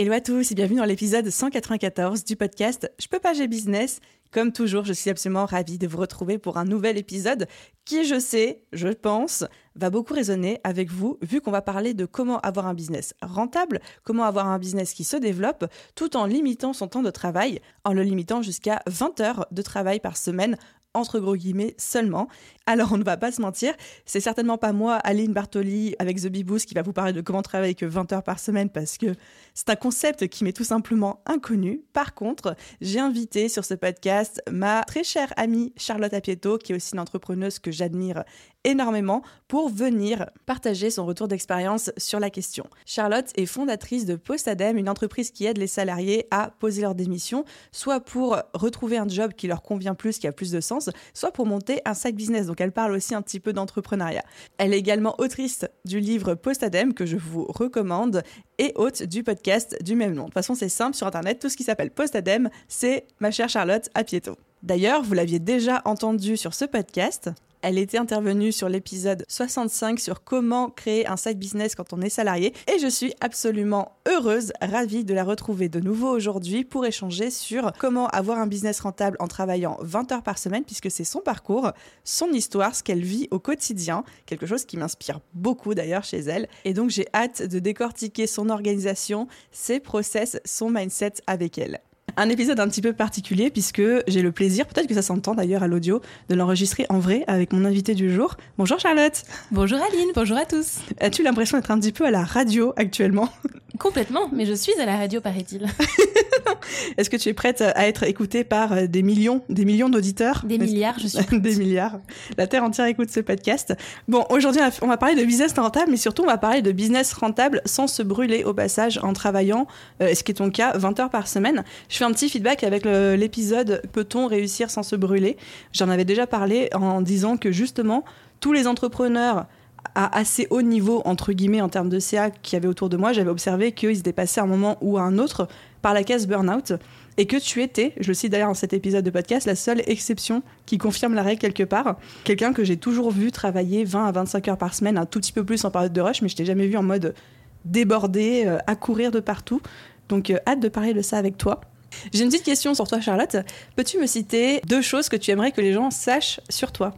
Hello à tous et bienvenue dans l'épisode 194 du podcast Je peux pas, j'ai business. Comme toujours, je suis absolument ravie de vous retrouver pour un nouvel épisode qui, je sais, je pense, va beaucoup résonner avec vous vu qu'on va parler de comment avoir un business rentable, comment avoir un business qui se développe tout en limitant son temps de travail, en le limitant jusqu'à 20 heures de travail par semaine entre gros guillemets seulement. Alors on ne va pas se mentir, c'est certainement pas moi, Aline Bartoli, avec The Beboost, qui va vous parler de comment travailler que 20 heures par semaine parce que c'est un concept qui m'est tout simplement inconnu. Par contre, j'ai invité sur ce podcast ma très chère amie Charlotte Apieto, qui est aussi une entrepreneuse que j'admire énormément, pour venir partager son retour d'expérience sur la question. Charlotte est fondatrice de Postadem, une entreprise qui aide les salariés à poser leur démission, soit pour retrouver un job qui leur convient plus, qui a plus de sens, soit pour monter un side business. Donc elle parle aussi un petit peu d'entrepreneuriat. Elle est également autrice du livre Postadem que je vous recommande et hôte du podcast du même nom. De toute façon, c'est simple sur internet, tout ce qui s'appelle Postadem, c'est ma chère Charlotte à. D'ailleurs, vous l'aviez déjà entendu sur ce podcast, elle était intervenue sur l'épisode 65 sur comment créer un side business quand on est salarié. Et je suis absolument heureuse, ravie de la retrouver de nouveau aujourd'hui pour échanger sur comment avoir un business rentable en travaillant 20 heures par semaine puisque c'est son parcours, son histoire, ce qu'elle vit au quotidien, quelque chose qui m'inspire beaucoup d'ailleurs chez elle. Et donc j'ai hâte de décortiquer son organisation, ses process, son mindset avec elle. Un épisode un petit peu particulier puisque j'ai le plaisir, peut-être que ça s'entend d'ailleurs à l'audio, de l'enregistrer en vrai avec mon invité du jour. Bonjour Charlotte. Bonjour Aline, bonjour à tous. As-tu l'impression d'être un petit peu à la radio actuellement? Complètement, mais je suis à la radio, paraît-il. Est-ce que tu es prête à être écoutée par euh, des millions, des millions d'auditeurs? Des milliards, je suis. des milliards. La Terre entière écoute ce podcast. Bon, aujourd'hui, on va parler de business rentable, mais surtout, on va parler de business rentable sans se brûler au passage en travaillant, euh, ce qui est ton cas, 20 heures par semaine. Je fais un petit feedback avec l'épisode Peut-on réussir sans se brûler? J'en avais déjà parlé en disant que justement, tous les entrepreneurs à assez haut niveau, entre guillemets, en termes de CA qu'il y avait autour de moi, j'avais observé qu'ils étaient passés à un moment ou à un autre par la case burn-out et que tu étais, je le cite d'ailleurs dans cet épisode de podcast, la seule exception qui confirme la règle quelque part. Quelqu'un que j'ai toujours vu travailler 20 à 25 heures par semaine, un tout petit peu plus en période de rush, mais je t'ai jamais vu en mode débordé, euh, à courir de partout. Donc, euh, hâte de parler de ça avec toi. J'ai une petite question sur toi, Charlotte. Peux-tu me citer deux choses que tu aimerais que les gens sachent sur toi?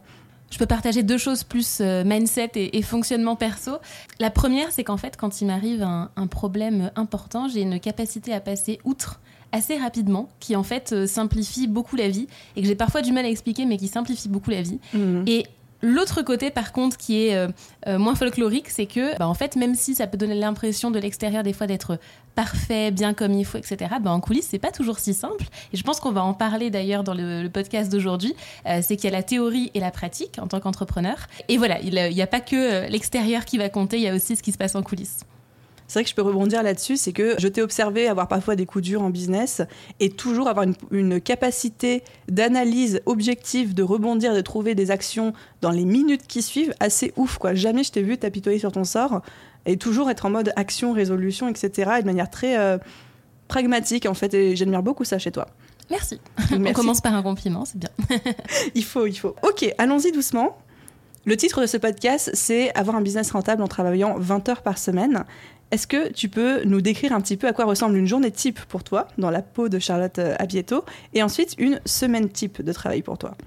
Je peux partager deux choses plus euh, mindset et, fonctionnement perso. La première, c'est qu'en fait, quand il m'arrive un, problème important, j'ai une capacité à passer outre assez rapidement, qui en fait euh, simplifie beaucoup la vie et que j'ai parfois du mal à expliquer, mais qui simplifie beaucoup la vie. Mmh. Et L'autre côté, par contre, qui est euh, euh, moins folklorique, c'est que, bah, en fait, même si ça peut donner l'impression de l'extérieur des fois d'être parfait, bien comme il faut, etc., bah, en coulisses, c'est pas toujours si simple. Et je pense qu'on va en parler d'ailleurs dans le, podcast d'aujourd'hui. Euh, c'est qu'il y a la théorie et la pratique en tant qu'entrepreneur. Et voilà, il n'y a pas que l'extérieur qui va compter, il y a aussi ce qui se passe en coulisses. C'est vrai que je peux rebondir là-dessus, c'est que je t'ai observé avoir parfois des coups durs en business et toujours avoir une, capacité d'analyse objective, de rebondir, de trouver des actions dans les minutes qui suivent assez ouf. Quoi. Jamais je t'ai vu t'apitoyer sur ton sort et toujours être en mode action, résolution, etc. et de manière très euh, pragmatique en fait. Et j'admire beaucoup ça chez toi. Merci. On commence par un compliment, c'est bien. il faut, il faut. Ok, allons-y doucement. Le titre de ce podcast, c'est Avoir un business rentable en travaillant 20 heures par semaine. Est-ce que tu peux nous décrire un petit peu à quoi ressemble une journée type pour toi, dans la peau de Charlotte euh, Abieto, et ensuite une semaine type de travail pour toi?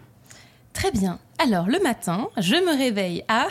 Très bien. Alors, le matin, je me réveille à...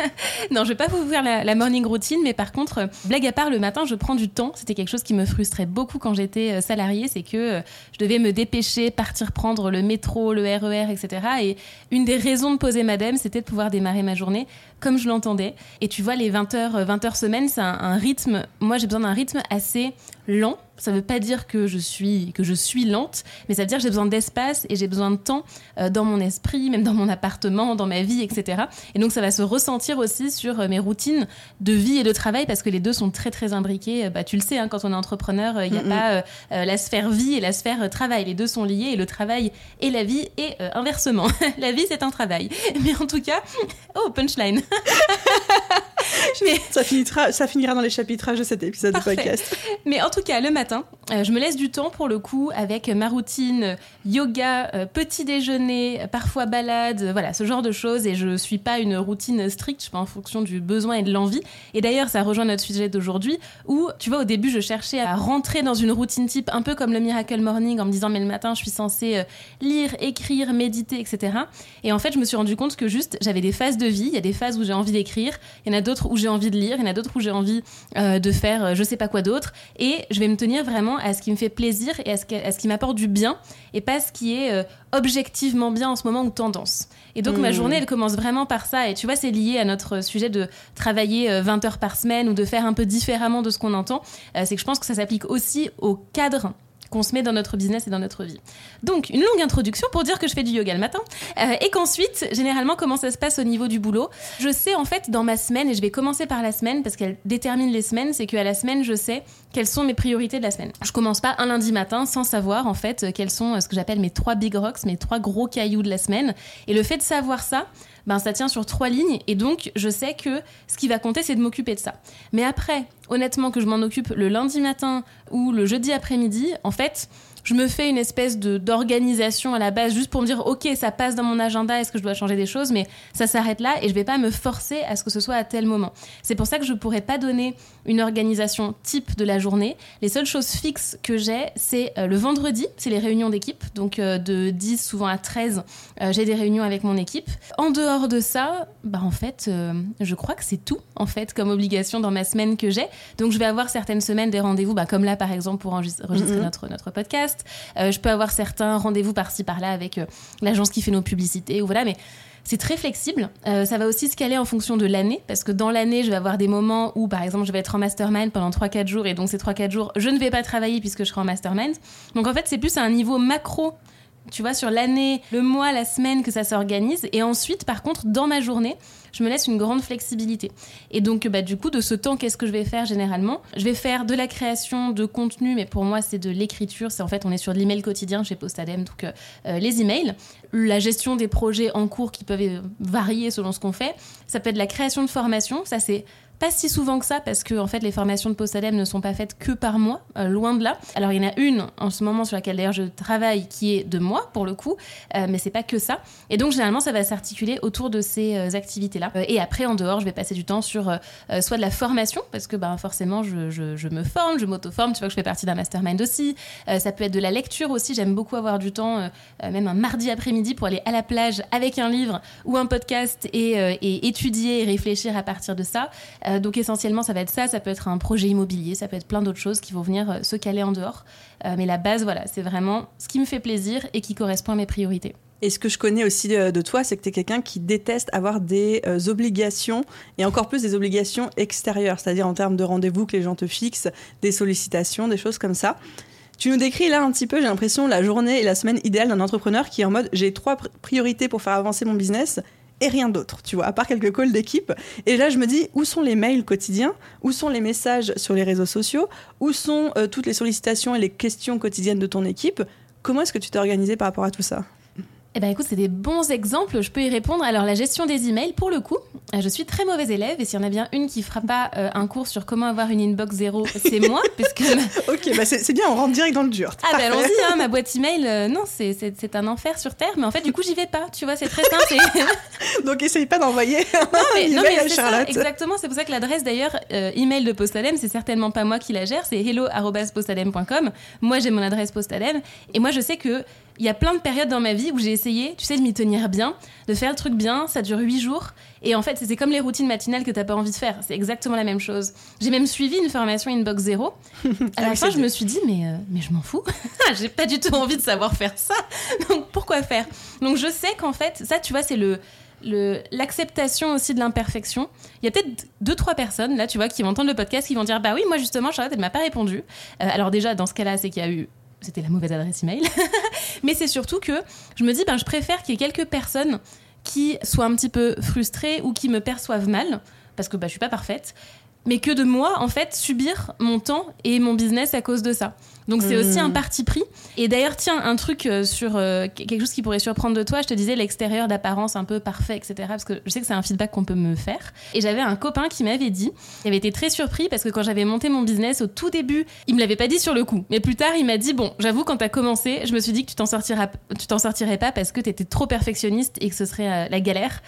non, je vais pas vous faire la, morning routine, mais par contre, blague à part, le matin, je prends du temps. C'était quelque chose qui me frustrait beaucoup quand j'étais euh, salariée, c'est que euh, je devais me dépêcher, partir prendre le métro, le RER, etc. Et une des raisons de poser madame, c'était de pouvoir démarrer ma journée comme je l'entendais. Et tu vois, les 20 heures, 20 heures semaine, c'est un, rythme... Moi, j'ai besoin d'un rythme assez lent Ça veut pas dire que je suis que je suis lente, mais ça veut dire que j'ai besoin d'espace et j'ai besoin de temps euh, dans mon esprit, même dans mon appartement, dans ma vie, etc. Et donc ça va se ressentir aussi sur euh, mes routines de vie et de travail parce que les deux sont très très imbriqués. Bah tu le sais, hein, quand on est entrepreneur, il n'y a pas la sphère vie et la sphère travail. Les deux sont liés et le travail et la vie et inversement. la vie c'est un travail. Mais en tout cas, oh punchline. Mais... Ça, finira, ça finira dans les chapitrages de cet épisode de podcast. Mais en tout cas, le matin, euh, je me laisse du temps pour le coup avec ma routine yoga, euh, petit déjeuner, parfois balade, voilà, ce genre de choses. Et je suis pas une routine stricte, je pas en fonction du besoin et de l'envie. Et d'ailleurs, ça rejoint notre sujet d'aujourd'hui où, tu vois, au début, je cherchais à rentrer dans une routine type, un peu comme le Miracle Morning, en me disant, mais le matin, je suis censée euh, lire, écrire, méditer, etc. Et en fait, je me suis rendu compte que juste, j'avais des phases de vie. Il y a des phases où j'ai envie d'écrire, il y en a d'autres où j'ai envie de lire, il y en a d'autres où j'ai envie de faire je sais pas quoi d'autre. Et je vais me tenir vraiment à ce qui me fait plaisir et à ce, ce qui m'apporte du bien et pas ce qui est euh, objectivement bien en ce moment ou tendance. Et donc ma mmh. journée, elle commence vraiment par ça. Et tu vois, c'est lié à notre sujet de travailler 20 euh, heures par semaine ou de faire un peu différemment de ce qu'on entend. Euh, c'est que je pense que ça s'applique aussi au cadre qu'on se met dans notre business et dans notre vie. Donc, une longue introduction pour dire que je fais du yoga le matin euh, et qu'ensuite, généralement, comment ça se passe au niveau du boulot. Je sais en fait dans ma semaine, et je vais commencer par la semaine parce qu'elle détermine les semaines, c'est qu'à la semaine, je sais quelles sont mes priorités de la semaine. Je commence pas un lundi matin sans savoir en fait quels sont euh, ce que j'appelle mes trois big rocks, mes trois gros cailloux de la semaine. Et le fait de savoir ça, ben ça tient sur trois lignes et donc je sais que ce qui va compter c'est de m'occuper de ça. Mais après, honnêtement que je m'en occupe le lundi matin ou le jeudi après-midi, en fait, je me fais une espèce de d'organisation à la base juste pour me dire ok ça passe dans mon agenda est-ce que je dois changer des choses mais ça s'arrête là et je vais pas me forcer à ce que ce soit à tel moment. C'est pour ça que je pourrais pas donner une organisation type de la journée. Les seules choses fixes que j'ai c'est euh, le vendredi c'est les réunions d'équipe. Donc euh, de 10 souvent à 13 euh, j'ai des réunions avec mon équipe. En dehors de ça bah en fait je crois que c'est tout en fait comme obligation dans ma semaine que j'ai. Donc je vais avoir certaines semaines des rendez-vous bah, comme là par exemple pour enregistrer mm-hmm. notre notre podcast euh, je peux avoir certains rendez-vous par-ci par-là avec euh, l'agence qui fait nos publicités ou voilà, mais c'est très flexible. Euh, ça va aussi se caler en fonction de l'année, parce que dans l'année, je vais avoir des moments où, par exemple, je vais être en mastermind pendant 3-4 jours, et donc ces 3-4 jours, je ne vais pas travailler puisque je serai en mastermind. Donc en fait, c'est plus à un niveau macro tu vois, sur l'année, le mois, la semaine que ça s'organise. Et ensuite, par contre, dans ma journée, je me laisse une grande flexibilité. Et donc, bah, du coup, de ce temps, qu'est-ce que je vais faire généralement? Je vais faire de la création de contenu, mais pour moi, c'est de l'écriture. C'est en fait, on est sur l'email quotidien chez Postadem, donc euh, euh, les emails. La gestion des projets en cours qui peuvent varier selon ce qu'on fait. Ça peut être de la création de formation. Ça, c'est pas si souvent que ça parce que en fait les formations de Postadem ne sont pas faites que par moi, euh, loin de là. Alors il y en a une en ce moment sur laquelle d'ailleurs je travaille qui est de moi pour le coup, euh, mais c'est pas que ça. Et donc généralement ça va s'articuler autour de ces euh, activités-là. et après en dehors je vais passer du temps sur soit de la formation parce que bah, forcément je, me forme, je m'auto-forme. Tu vois que je fais partie d'un mastermind aussi. ça peut être de la lecture aussi. J'aime beaucoup avoir du temps, même un mardi après-midi pour aller à la plage avec un livre ou un podcast et, étudier et réfléchir à partir de ça. Euh, donc essentiellement, ça va être ça, ça peut être un projet immobilier, ça peut être plein d'autres choses qui vont venir euh, se caler en dehors. Euh, mais la base, voilà, c'est vraiment ce qui me fait plaisir et qui correspond à mes priorités. Et ce que je connais aussi de, toi, c'est que tu es quelqu'un qui déteste avoir des obligations, et encore plus des obligations extérieures, c'est-à-dire en termes de rendez-vous que les gens te fixent, des sollicitations, des choses comme ça. Tu nous décris là un petit peu, j'ai l'impression, la journée et la semaine idéale d'un entrepreneur qui est en mode j'ai trois priorités pour faire avancer mon business et rien d'autre, tu vois, à part quelques calls d'équipe. Et là, je me dis, où sont les mails quotidiens? Où sont les messages sur les réseaux sociaux? Où sont euh, toutes les sollicitations et les questions quotidiennes de ton équipe? Comment est-ce que tu t'es organisé par rapport à tout ça? Eh ben écoute, c'est des bons exemples, je peux y répondre. Alors la gestion des emails, pour le coup, euh, je suis très mauvaise élève et s'il y en a bien une qui fera pas euh, un cours sur comment avoir une inbox zéro, c'est moi, ok, bah c'est bien, on rentre direct dans le dur. Ah bah allons-y, hein, ma boîte email, euh, non, c'est un enfer sur terre, mais en fait du coup j'y vais pas, tu vois, c'est très simple. Donc essaye pas d'envoyer. Non mais, non, mais c'est ça, exactement, c'est pour ça que l'adresse d'ailleurs email de Postalem, c'est certainement pas moi qui la gère, c'est hello@postalem.com. Moi j'ai mon adresse Postalem et moi je sais que il y a plein de périodes dans ma vie où j'ai essayé, tu sais, de m'y tenir bien, de faire le truc bien. Ça dure huit jours. Et en fait, c'est comme les routines matinales que t'as pas envie de faire. C'est exactement la même chose. J'ai même suivi une formation Inbox Zero. À la fin, je me suis dit, mais, euh, mais je m'en fous. j'ai pas du tout envie de savoir faire ça. Donc, pourquoi faire? Donc, je sais qu'en fait, ça, tu vois, c'est le l'acceptation aussi de l'imperfection. Il y a peut-être deux, trois personnes, là, tu vois, qui vont entendre le podcast, qui vont dire, bah oui, moi, justement, Charlotte, elle m'a pas répondu. Euh, alors déjà, dans ce cas-là, c'est qu'il y a eu c'était la mauvaise adresse email. Mais c'est surtout que je me dis, ben, je préfère qu'il y ait quelques personnes qui soient un petit peu frustrées ou qui me perçoivent mal, parce que bah, je suis pas parfaite, mais que de moi, en fait, subir mon temps et mon business à cause de ça. Donc c'est aussi un hmm. parti pris. Et d'ailleurs, tiens, un truc euh, sur euh, quelque chose qui pourrait surprendre de toi, je te disais l'extérieur d'apparence un peu parfait, etc. Parce que je sais que c'est un feedback qu'on peut me faire. Et j'avais un copain qui m'avait dit, il avait été très surpris parce que quand j'avais monté mon business au tout début, il me l'avait pas dit sur le coup. Mais plus tard, il m'a dit, bon, j'avoue, quand t'as commencé, je me suis dit que tu t'en sortiras, tu t'en sortirais pas parce que t'étais trop perfectionniste et que ce serait euh, la galère.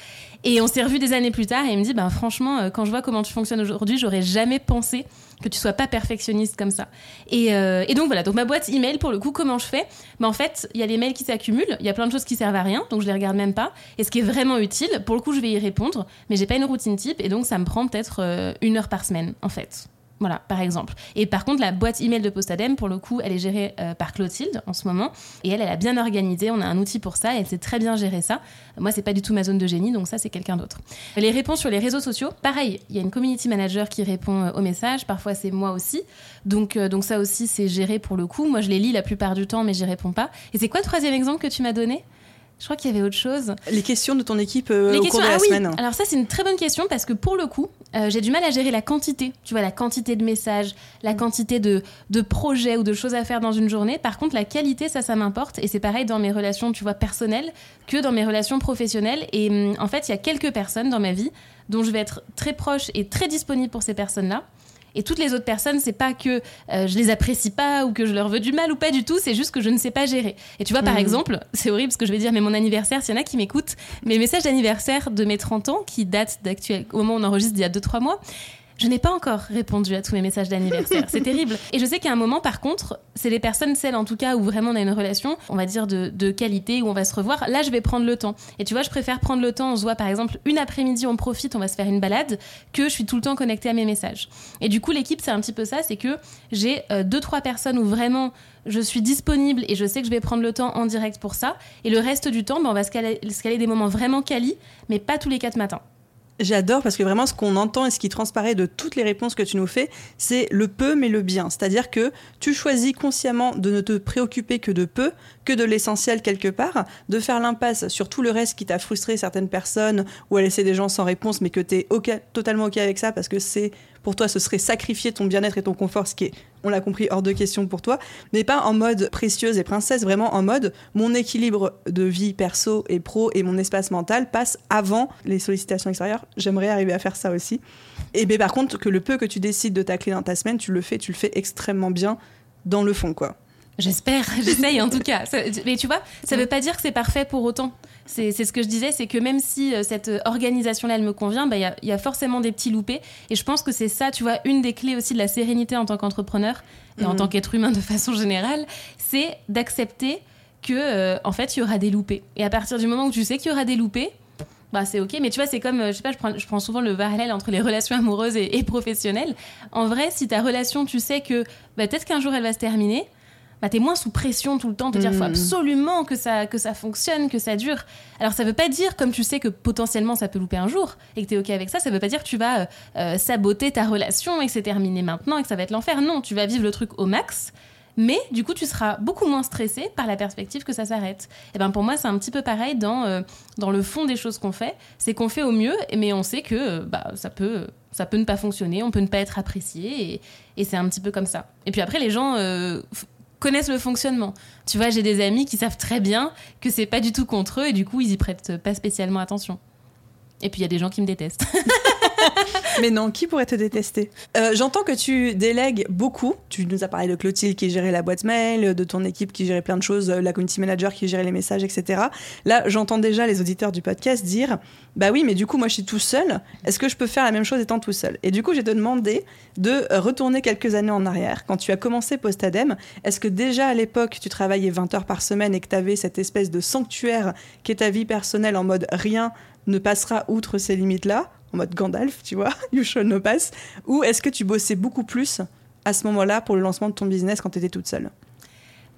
Et on s'est revu des années plus tard et il me dit, ben franchement, quand je vois comment tu fonctionnes aujourd'hui, j'aurais jamais pensé que tu sois pas perfectionniste comme ça. Et, euh, et, donc voilà, donc ma boîte email pour le coup, comment je fais? Bah, En fait, il y a les mails qui s'accumulent, il y a plein de choses qui servent à rien, donc je les regarde même pas. Et ce qui est vraiment utile, pour le coup, je vais y répondre, mais j'ai pas une routine type et donc ça me prend peut-être euh, une heure par semaine en fait. Voilà, par exemple. Et par contre, la boîte email de Postadem, pour le coup, elle est gérée euh, par Clotilde en ce moment. Et elle, elle a bien organisé. On a un outil pour ça. Et elle sait très bien gérer ça. Moi, c'est pas du tout ma zone de génie, donc ça, c'est quelqu'un d'autre. Les réponses sur les réseaux sociaux, pareil. Il y a une community manager qui répond euh, aux messages. Parfois, c'est moi aussi. Donc, euh, donc ça aussi, c'est géré pour le coup. Moi, je les lis la plupart du temps, mais j'y réponds pas. Et c'est quoi le troisième exemple que tu m'as donné? Je crois qu'il y avait autre chose. Les questions de ton équipe au cours de la ah semaine. Alors ça c'est une très bonne question parce que pour le coup, euh, j'ai du mal à gérer la quantité. Tu vois, la quantité de messages, la mm. quantité de, de projets ou de choses à faire dans une journée. Par contre, la qualité, ça, ça m'importe. Et c'est pareil dans mes relations, tu vois, personnelles que dans mes relations professionnelles. Et hum, en fait, il y a quelques personnes dans ma vie dont je vais être très proche et très disponible pour ces personnes-là. Et toutes les autres personnes, c'est pas que euh, je les apprécie pas ou que je leur veux du mal ou pas du tout, c'est juste que je ne sais pas gérer. Et tu vois, par mmh. exemple, c'est horrible ce que je vais dire, mais mon anniversaire, s'il y en a qui m'écoutent, mes messages d'anniversaire de mes 30 ans, qui datent d'actuel, au moment où on enregistre d'il y a 2-3 mois, je n'ai pas encore répondu à tous mes messages d'anniversaire. C'est terrible. Et je sais qu'à un moment, par contre, c'est les personnes, celles en tout cas où vraiment on a une relation, on va dire de, de, qualité, où on va se revoir. Là, je vais prendre le temps. Et tu vois, je préfère prendre le temps. On se voit par exemple une après-midi, on profite, on va se faire une balade, que je suis tout le temps connectée à mes messages. Et du coup, l'équipe, c'est un petit peu ça. C'est que j'ai euh, deux, trois personnes où vraiment je suis disponible et je sais que je vais prendre le temps en direct pour ça. Et le reste du temps, ben, on va se caler, se caler des moments vraiment quali, mais pas tous les quatre matins. J'adore parce que vraiment ce qu'on entend et ce qui transparaît de toutes les réponses que tu nous fais, c'est le peu mais le bien. C'est-à-dire que tu choisis consciemment de ne te préoccuper que de peu, que de l'essentiel quelque part, de faire l'impasse sur tout le reste qui t'a frustré certaines personnes ou à laisser des gens sans réponse mais que tu es totalement OK avec ça parce que c'est pour toi ce serait sacrifier ton bien-être et ton confort, ce qui est, on l'a compris, hors de question pour toi, mais pas en mode précieuse et princesse, vraiment en mode mon équilibre de vie perso et pro et mon espace mental passe avant les sollicitations extérieures. J'aimerais arriver à faire ça aussi. Et ben, par contre, que le peu que tu décides de tacler dans ta semaine, tu le fais, tu le fais extrêmement bien dans le fond, quoi. J'espère, j'essaye en tout cas. mais tu vois, ça veut pas dire que c'est parfait pour autant. C'est ce que je disais, c'est que même si euh, cette organisation-là, elle me convient, bah, il y, a forcément des petits loupés. Et je pense que c'est ça, tu vois, une des clés aussi de la sérénité en tant qu'entrepreneur et en mhm. tant qu'être humain de façon générale, c'est d'accepter que, euh, en fait, il y aura des loupés. Et à partir du moment où tu sais qu'il y aura des loupés, bah c'est ok. Mais tu vois, c'est comme, euh, je sais pas, je prends, je prends, souvent le parallèle entre les relations amoureuses et, professionnelles. En vrai, si ta relation, tu sais que bah, peut-être qu'un jour elle va se terminer, bah, t'es moins sous pression tout le temps de dire faut hmm. absolument que ça, que ça fonctionne, que ça dure. Alors ça veut pas dire, comme tu sais que potentiellement ça peut louper un jour et que t'es ok avec ça, ça veut pas dire que tu vas euh, euh, saboter ta relation et que c'est terminé maintenant et que ça va être l'enfer. Non, tu vas vivre le truc au max. Mais du coup, tu seras beaucoup moins stressé par la perspective que ça s'arrête. Et ben pour moi, c'est un petit peu pareil dans, euh, dans le fond des choses qu'on fait. C'est qu'on fait au mieux, mais on sait que bah, ça peut ça peut ne pas fonctionner, on peut ne pas être apprécié, et, et c'est un petit peu comme ça. Et puis après, les gens connaissent le fonctionnement. Tu vois, j'ai des amis qui savent très bien que c'est pas du tout contre eux et du coup, ils y prêtent pas spécialement attention. Et puis il y a des gens qui me détestent. Mais non, qui pourrait te détester? Euh, J'entends que tu délègues beaucoup. Tu nous as parlé de Clotilde qui gérait la boîte mail, de ton équipe qui gérait plein de choses, la community manager qui gérait les messages, etc. Là, j'entends déjà les auditeurs du podcast dire Bah oui, mais du coup, moi je suis tout seul. Est-ce que je peux faire la même chose étant tout seul? Et du coup, j'ai te demandé de retourner quelques années en arrière. Quand tu as commencé Postadem, est-ce que déjà à l'époque, tu travaillais 20 heures par semaine et que tu avais cette espèce de sanctuaire qui est ta vie personnelle en mode rien ne passera outre ces limites-là? En mode Gandalf, tu vois, you shall no pass Ou est-ce que tu bossais beaucoup plus à ce moment-là pour le lancement de ton business quand tu étais toute seule?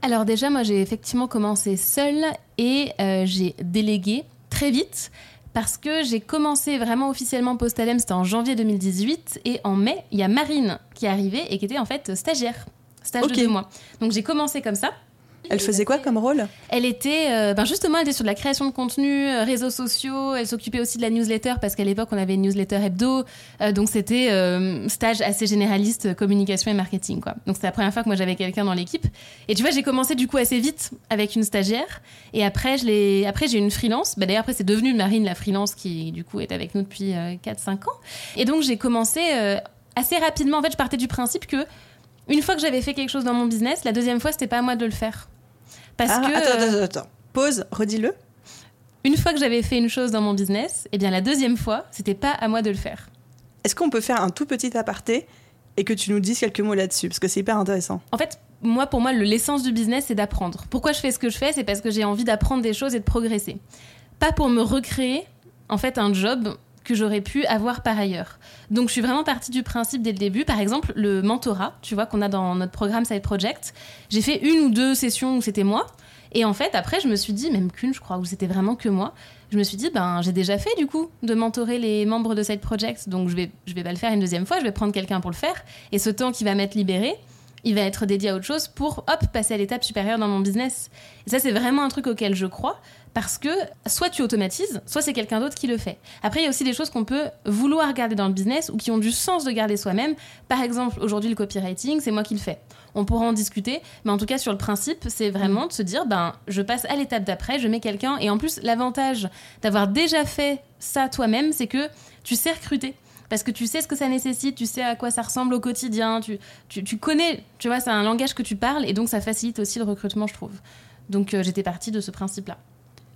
Alors déjà, moi j'ai effectivement commencé seule et euh, j'ai délégué très vite parce que j'ai commencé vraiment officiellement Postalem, c'était en janvier 2018, et en mai, il y a Marine qui est arrivée et qui était en fait stagiaire, stage de deux mois. Donc j'ai commencé comme ça. Elle faisait quoi comme rôle? Elle était, euh, ben justement, elle était sur de la création de contenu, euh, réseaux sociaux. Elle s'occupait aussi de la newsletter parce qu'à l'époque, on avait une newsletter hebdo. Euh, donc c'était stage assez généraliste, communication et marketing, quoi. Donc c'était la première fois que moi j'avais quelqu'un dans l'équipe. Et tu vois, j'ai commencé du coup assez vite avec une stagiaire. Et après, je l'ai, après j'ai une freelance. Bah, d'ailleurs, après c'est devenu Marine la freelance qui du coup est avec nous depuis 4-5 ans. Et donc j'ai commencé assez rapidement. En fait, je partais du principe que une fois que j'avais fait quelque chose dans mon business, la deuxième fois, c'était pas à moi de le faire. Parce ah, que. Attends, attends, attends. Pause, redis-le. Une fois que j'avais fait une chose dans mon business, eh bien la deuxième fois, c'était pas à moi de le faire. Est-ce qu'on peut faire un tout petit aparté et que tu nous dises quelques mots là-dessus? Parce que c'est hyper intéressant. En fait, moi, pour moi, l'essence du business, c'est d'apprendre. Pourquoi je fais ce que je fais? C'est parce que j'ai envie d'apprendre des choses et de progresser. Pas pour me recréer, en fait, un job que j'aurais pu avoir par ailleurs. Donc je suis vraiment partie du principe dès le début. Par exemple, le mentorat, tu vois, qu'on a dans notre programme Side Project, j'ai fait une ou deux sessions où c'était moi. Et en fait, après, je me suis dit, même qu'une, je crois, où c'était vraiment que moi, je me suis dit, ben, j'ai déjà fait du coup de mentorer les membres de Side Project, donc je vais, je vais pas le faire une deuxième fois, je vais prendre quelqu'un pour le faire. Et ce temps qui va m'être libéré, il va être dédié à autre chose pour, hop, passer à l'étape supérieure dans mon business. Et ça, c'est vraiment un truc auquel je crois parce que soit tu automatises, soit c'est quelqu'un d'autre qui le fait. Après, il y a aussi des choses qu'on peut vouloir garder dans le business ou qui ont du sens de garder soi-même. Par exemple, aujourd'hui, le copywriting, c'est moi qui le fais. On pourra en discuter, mais en tout cas, sur le principe, c'est vraiment de se dire, ben, je passe à l'étape d'après, je mets quelqu'un. Et en plus, l'avantage d'avoir déjà fait ça toi-même, c'est que tu sais recruter parce que tu sais ce que ça nécessite, tu sais à quoi ça ressemble au quotidien, tu, tu, connais, tu vois, c'est un langage que tu parles et donc ça facilite aussi le recrutement, je trouve. Donc euh, j'étais partie de ce principe-là.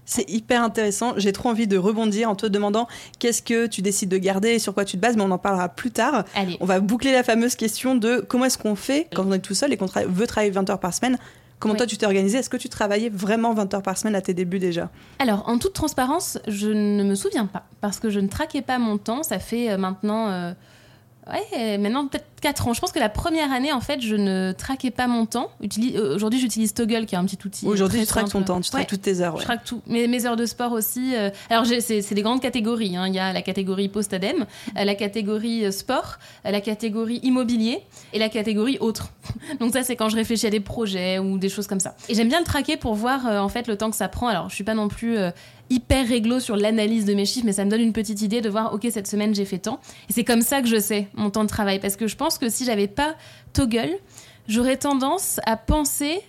C'est hyper intéressant. J'ai trop envie de rebondir en te demandant qu'est-ce que tu décides de garder et sur quoi tu te bases, mais on en parlera plus tard. Allez. On va boucler la fameuse question de comment est-ce qu'on fait quand on est tout seul et qu'on veut travailler 20 heures par semaine. Comment toi tu t'es organisé Est-ce que tu travaillais vraiment 20 heures par semaine à tes débuts déjà? Alors, en toute transparence, je ne me souviens pas parce que je ne traquais pas mon temps. Ça fait euh, maintenant. Euh, Ouais, maintenant peut-être 4 ans. Je pense que la première année, en fait, je ne traquais pas mon temps. Euh, aujourd'hui, j'utilise Toggle, qui est un petit outil. Aujourd'hui, tu traques ton temps, tu traques toutes tes heures. Je traque tout. Mes, mes heures de sport aussi. Euh, alors, c'est des grandes catégories. Hein. Il y a la catégorie post-adem, euh, la catégorie sport, la catégorie immobilier et la catégorie autre. Donc, ça, c'est quand je réfléchis à des projets ou des choses comme ça. Et j'aime bien le traquer pour voir, en fait, le temps que ça prend. Alors, je suis pas non plus hyper réglo sur l'analyse de mes chiffres, mais ça me donne une petite idée de voir, ok, cette semaine j'ai fait tant. Et c'est comme ça que je sais mon temps de travail, parce que je pense que si j'avais pas Toggle, j'aurais tendance à penser,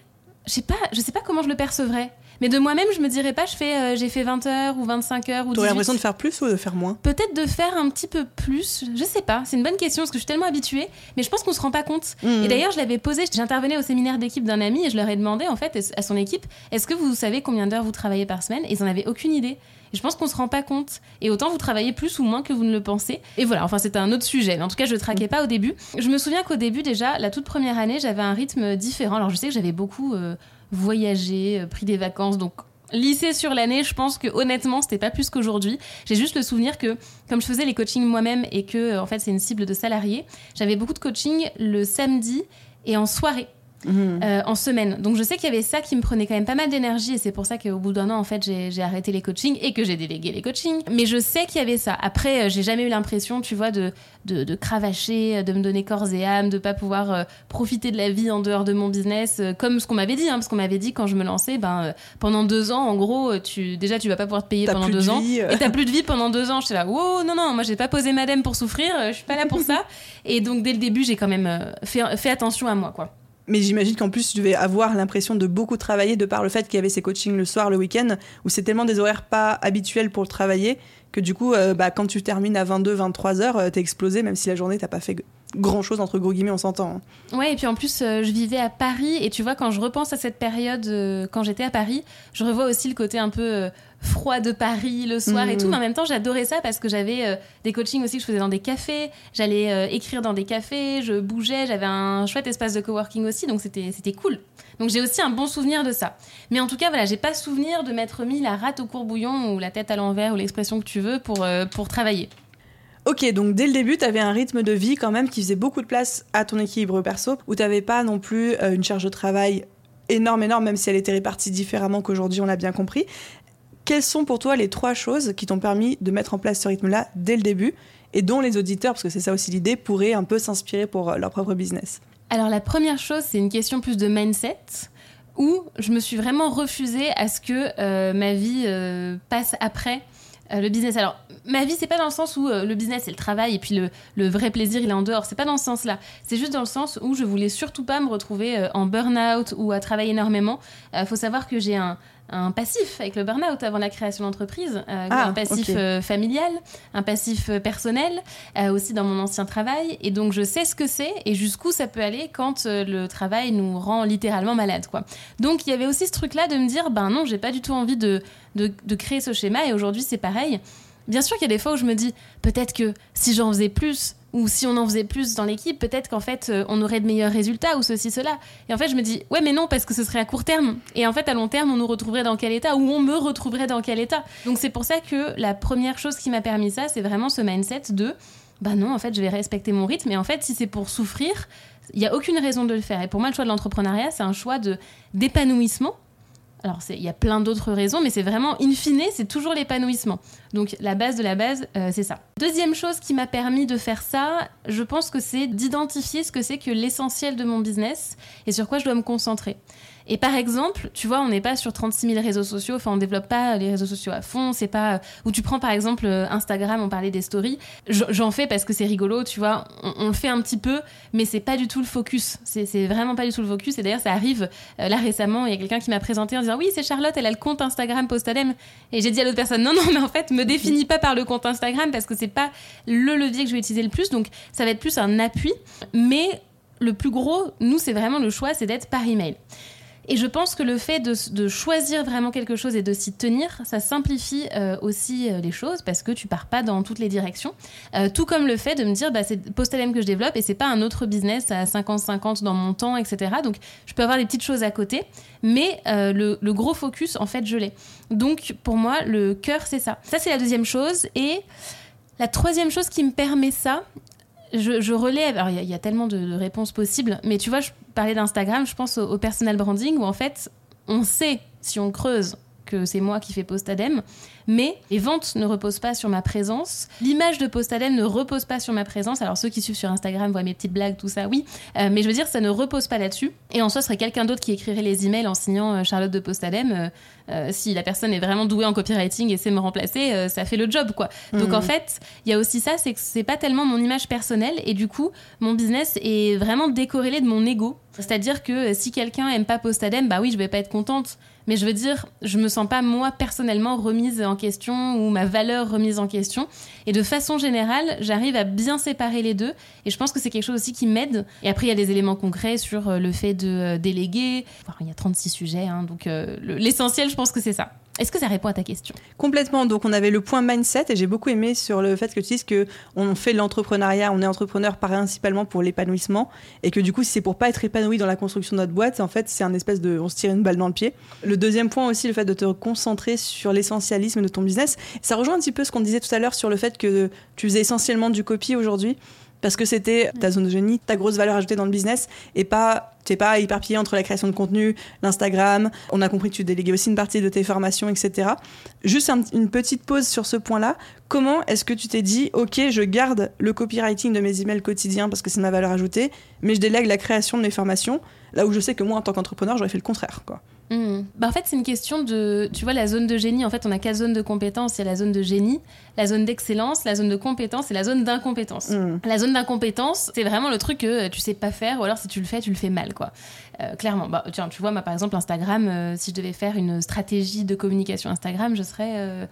je sais pas, je sais pas comment je le percevrais. Mais de moi-même, je me dirais pas, je fais, euh, j'ai fait 20 heures ou 25 heures ou. T'aurais l'impression de faire plus ou de faire moins? Peut-être de faire un petit peu plus. Je sais pas. C'est une bonne question parce que je suis tellement habituée. Mais je pense qu'on se rend pas compte. Mmh. Et d'ailleurs, je l'avais posé. J'intervenais au séminaire d'équipe d'un ami et je leur ai demandé en fait à son équipe, est-ce que vous savez combien d'heures vous travaillez par semaine? Et ils en avaient aucune idée. Je pense qu'on se rend pas compte. Et autant vous travaillez plus ou moins que vous ne le pensez. Et voilà, enfin c'était un autre sujet. En tout cas, je traquais pas au début. Je me souviens qu'au début déjà, la toute première année, j'avais un rythme différent. Alors je sais que j'avais beaucoup euh, voyagé, euh, pris des vacances, donc lycée sur l'année, je pense que honnêtement, c'était pas plus qu'aujourd'hui. J'ai juste le souvenir que, comme je faisais les coachings moi-même et que, euh, en fait, c'est une cible de salariés, j'avais beaucoup de coaching le samedi et en soirée. Mhm. Euh, en semaine. Donc je sais qu'il y avait ça qui me prenait quand même pas mal d'énergie et c'est pour ça qu'au bout d'un an, en fait, j'ai arrêté les coachings et que j'ai délégué les coachings. Mais je sais qu'il y avait ça. Après, euh, j'ai jamais eu l'impression, tu vois, de, de, cravacher, de me donner corps et âme, de pas pouvoir euh, profiter de la vie en dehors de mon business, comme ce qu'on m'avait dit. Hein, parce qu'on m'avait dit quand je me lançais, ben, pendant deux ans, en gros, tu, déjà, tu vas pas pouvoir te payer pendant deux ans. Et t'as plus de vie pendant deux ans. J'étais là, wow, non, non, moi, j'ai pas posé madame pour souffrir, je suis pas là pour ça. et donc, dès le début, j'ai quand même fait, fait attention à moi, quoi. Mais j'imagine qu'en plus, tu devais avoir l'impression de beaucoup travailler de par le fait qu'il y avait ces coachings le soir, le week-end, où c'est tellement des horaires pas habituels pour le travailler que du coup, euh, bah, quand tu termines à 22, 23 heures, euh, t'es explosé, même si la journée, t'as pas fait grand chose, entre gros guillemets, on s'entend. Hein. Ouais, et puis en plus, euh, je vivais à Paris, et tu vois, quand je repense à cette période, quand j'étais à Paris, je revois aussi le côté un peu froid de Paris le soir et tout, mm. mais en même temps j'adorais ça parce que j'avais euh, des coachings aussi que je faisais dans des cafés, j'allais euh, écrire dans des cafés, je bougeais, j'avais un chouette espace de coworking aussi, donc c'était c'était cool. Donc j'ai aussi un bon souvenir de ça. Mais en tout cas voilà, j'ai pas souvenir de m'être mis la rate au courbouillon ou la tête à l'envers ou l'expression que tu veux pour euh, pour travailler. Ok, donc dès le début, tu avais un rythme de vie quand même qui faisait beaucoup de place à ton équilibre perso, où tu n'avais pas non plus une charge de travail énorme, énorme, même si elle était répartie différemment qu'aujourd'hui, on l'a bien compris Quelles sont pour toi les trois choses qui t'ont permis de mettre en place ce rythme-là dès le début et dont les auditeurs, parce que c'est ça aussi l'idée, pourraient un peu s'inspirer pour leur propre business? Alors la première chose, c'est une question plus de mindset où je me suis vraiment refusée à ce que euh, ma vie euh, passe après euh, le business. Alors, ma vie, c'est pas dans le sens où le business c'est le travail et puis le, le, vrai plaisir il est en dehors. C'est pas dans ce sens-là. C'est juste dans le sens où je voulais surtout pas me retrouver en burn-out ou à travailler énormément. Il faut savoir que j'ai un, un passif avec le burn-out avant la création d'entreprise, euh, ah, un passif euh, familial, un passif euh, personnel, aussi dans mon ancien travail. Et donc, je sais ce que c'est et jusqu'où ça peut aller quand le travail nous rend littéralement malade. Quoi. Donc, il y avait aussi ce truc-là de me dire, ben non, j'ai pas du tout envie de, de créer ce schéma. Et aujourd'hui, c'est pareil. Bien sûr qu'il y a des fois où je me dis, peut-être que si j'en faisais plus, ou si on en faisait plus dans l'équipe, peut-être qu'en fait, euh, on aurait de meilleurs résultats ou ceci, cela. Et en fait, je me dis, ouais, mais non, parce que ce serait à court terme. Et en fait, à long terme, on nous retrouverait dans quel état ou on me retrouverait dans quel état. Donc, c'est pour ça que la première chose qui m'a permis ça, c'est vraiment ce mindset de, bah non, en fait, je vais respecter mon rythme. Et en fait, si c'est pour souffrir, il n'y a aucune raison de le faire. Et pour moi, le choix de l'entrepreneuriat, c'est un choix de d'épanouissement alors, il y a plein d'autres raisons, mais c'est vraiment, in fine, c'est toujours l'épanouissement. Donc, la base de la base, euh, c'est ça. Deuxième chose qui m'a permis de faire ça, je pense que c'est d'identifier ce que c'est que l'essentiel de mon business et sur quoi je dois me concentrer. Et par exemple, tu vois, on n'est pas sur 36 000 réseaux sociaux, enfin, on développe pas les réseaux sociaux à fond, c'est pas. Où tu prends par exemple euh, Instagram, on parlait des stories, j'en fais parce que c'est rigolo, tu vois, on, le fait un petit peu, mais c'est pas du tout le focus. C'est vraiment pas du tout le focus. Et d'ailleurs, ça arrive euh, là récemment, il y a quelqu'un qui m'a présenté en disant Oui, c'est Charlotte, elle a le compte Instagram Postadem. Et j'ai dit à l'autre personne Non, non, mais en fait, me définis pas par le compte Instagram parce que c'est pas le levier que je vais utiliser le plus, donc ça va être plus un appui, mais le plus gros, nous, c'est vraiment le choix, c'est d'être par email. Et je pense que le fait de, choisir vraiment quelque chose et de s'y tenir, ça simplifie euh, aussi euh, les choses parce que tu pars pas dans toutes les directions. Euh, tout comme le fait de me dire, bah, c'est Postalem que je développe et c'est pas un autre business à 50-50 dans mon temps, etc. Donc je peux avoir des petites choses à côté, mais le, le, gros focus, en fait, je l'ai. Donc pour moi, le cœur, c'est ça. Ça, c'est la deuxième chose. Et la troisième chose qui me permet ça, je, relève. Alors, il y, a tellement de, réponses possibles, mais tu vois, je parlais d'Instagram, je pense au, personal branding où en fait, on sait si on creuse que c'est moi qui fais Postadem, mais les ventes ne reposent pas sur ma présence. L'image de Postadem ne repose pas sur ma présence. Alors ceux qui suivent sur Instagram voient mes petites blagues, tout ça, oui. Euh, mais je veux dire, ça ne repose pas là-dessus. Et en soi, ce serait quelqu'un d'autre qui écrirait les emails en signant euh, Charlotte de Postadem. Euh, si la personne est vraiment douée en copywriting et sait me remplacer, ça fait le job, quoi. Donc mhm. en fait, il y a aussi ça, c'est que c'est pas tellement mon image personnelle et du coup, mon business est vraiment décorrélé de mon ego. C'est-à-dire que si quelqu'un aime pas Postadem, bah oui, je vais pas être contente. Mais je veux dire, je me sens pas moi personnellement remise en question ou ma valeur remise en question. Et de façon générale, j'arrive à bien séparer les deux. Et je pense que c'est quelque chose aussi qui m'aide. Et après, il y a des éléments concrets sur euh, le fait de euh, déléguer. Il y a 36 sujets, hein, donc euh, l'essentiel, je pense que c'est ça. Est-ce que ça répond à ta question? Complètement. Donc, on avait le point mindset et j'ai beaucoup aimé sur le fait que tu dises que on fait l'entrepreneuriat, on est entrepreneur principalement pour l'épanouissement et que du coup, si c'est pour pas être épanoui dans la construction de notre boîte, en fait, c'est un espèce de, on se tire une balle dans le pied. Le deuxième point aussi, le fait de te concentrer sur l'essentialisme de ton business. Ça rejoint un petit peu ce qu'on disait tout à l'heure sur le fait que tu faisais essentiellement du copy aujourd'hui parce que c'était ta zone de génie, ta grosse valeur ajoutée dans le business et pas t'es pas éparpillé entre la création de contenu, l'Instagram. On a compris que tu déléguais aussi une partie de tes formations, etc. Juste une petite pause sur ce point-là. Comment est-ce que tu t'es dit, ok, je garde le copywriting de mes emails quotidiens parce que c'est ma valeur ajoutée, mais je délègue la création de mes formations, là où je sais que moi, en tant qu'entrepreneur, j'aurais fait le contraire, quoi. Hmm. Bah en fait, c'est une question de. Tu vois, la zone de génie, en fait, on a quatre zones de compétence. Il y a la zone de génie, la zone d'excellence, la zone de compétence et la zone d'incompétence. Hmm. La zone d'incompétence, c'est vraiment le truc que tu sais pas faire, ou alors si tu le fais, tu le fais mal, quoi. Euh, clairement. Bah, tiens, tu vois, moi, par exemple, Instagram, euh, si je devais faire une stratégie de communication Instagram, je serais. Euh,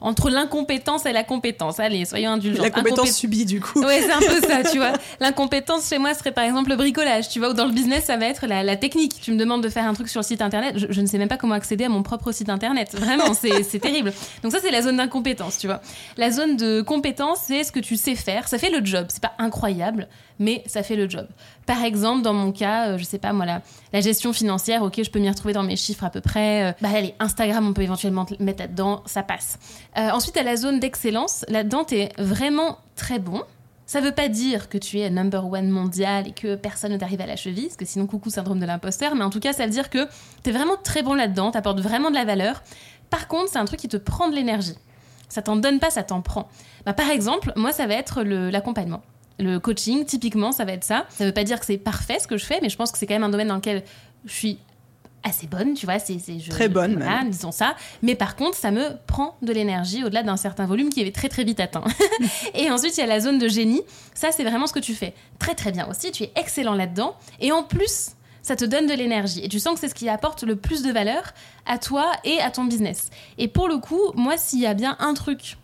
entre l'incompétence et la compétence. Allez, soyons indulgents. La compétence subie, du coup. Ouais, c'est un peu ça, tu vois. L'incompétence chez moi serait par exemple le bricolage, tu vois, ou dans le business, ça va être la, technique. Tu me demandes de faire un truc sur le site internet, je, ne sais même pas comment accéder à mon propre site internet. Vraiment, c'est terrible. Donc ça, c'est la zone d'incompétence, tu vois. La zone de compétence, c'est ce que tu sais faire. Ça fait le job. C'est pas incroyable, mais ça fait le job. Par exemple, dans mon cas, euh, je sais pas moi, la, la gestion financière, ok, je peux m'y retrouver dans mes chiffres à peu près. Euh, bah allez, Instagram, on peut éventuellement mettre là-dedans, ça passe. Euh, ensuite, à la zone d'excellence, là-dedans, t'es vraiment très bon. Ça veut pas dire que tu es number one mondial et que personne ne t'arrive à la cheville, parce que sinon, coucou syndrome de l'imposteur, mais en tout cas, ça veut dire que tu es vraiment très bon là-dedans, t'apportes vraiment de la valeur, Par contre, c'est un truc qui te prend de l'énergie. Ça t'en donne pas, ça t'en prend. Bah, par exemple, moi, ça va être l'accompagnement. Le coaching, typiquement, ça va être ça. Ça veut pas dire que c'est parfait ce que je fais, mais je pense que c'est quand même un domaine dans lequel je suis assez bonne, tu vois. c'est très bonne, voilà, disons ça. Mais par contre, ça me prend de l'énergie au-delà d'un certain volume qui est très très vite atteint. et ensuite, il y a la zone de génie. Ça, c'est vraiment ce que tu fais très très bien aussi. Tu es excellent là-dedans. Et en plus, ça te donne de l'énergie. Et tu sens que c'est ce qui apporte le plus de valeur à toi et à ton business. Et pour le coup, moi, s'il y a bien un truc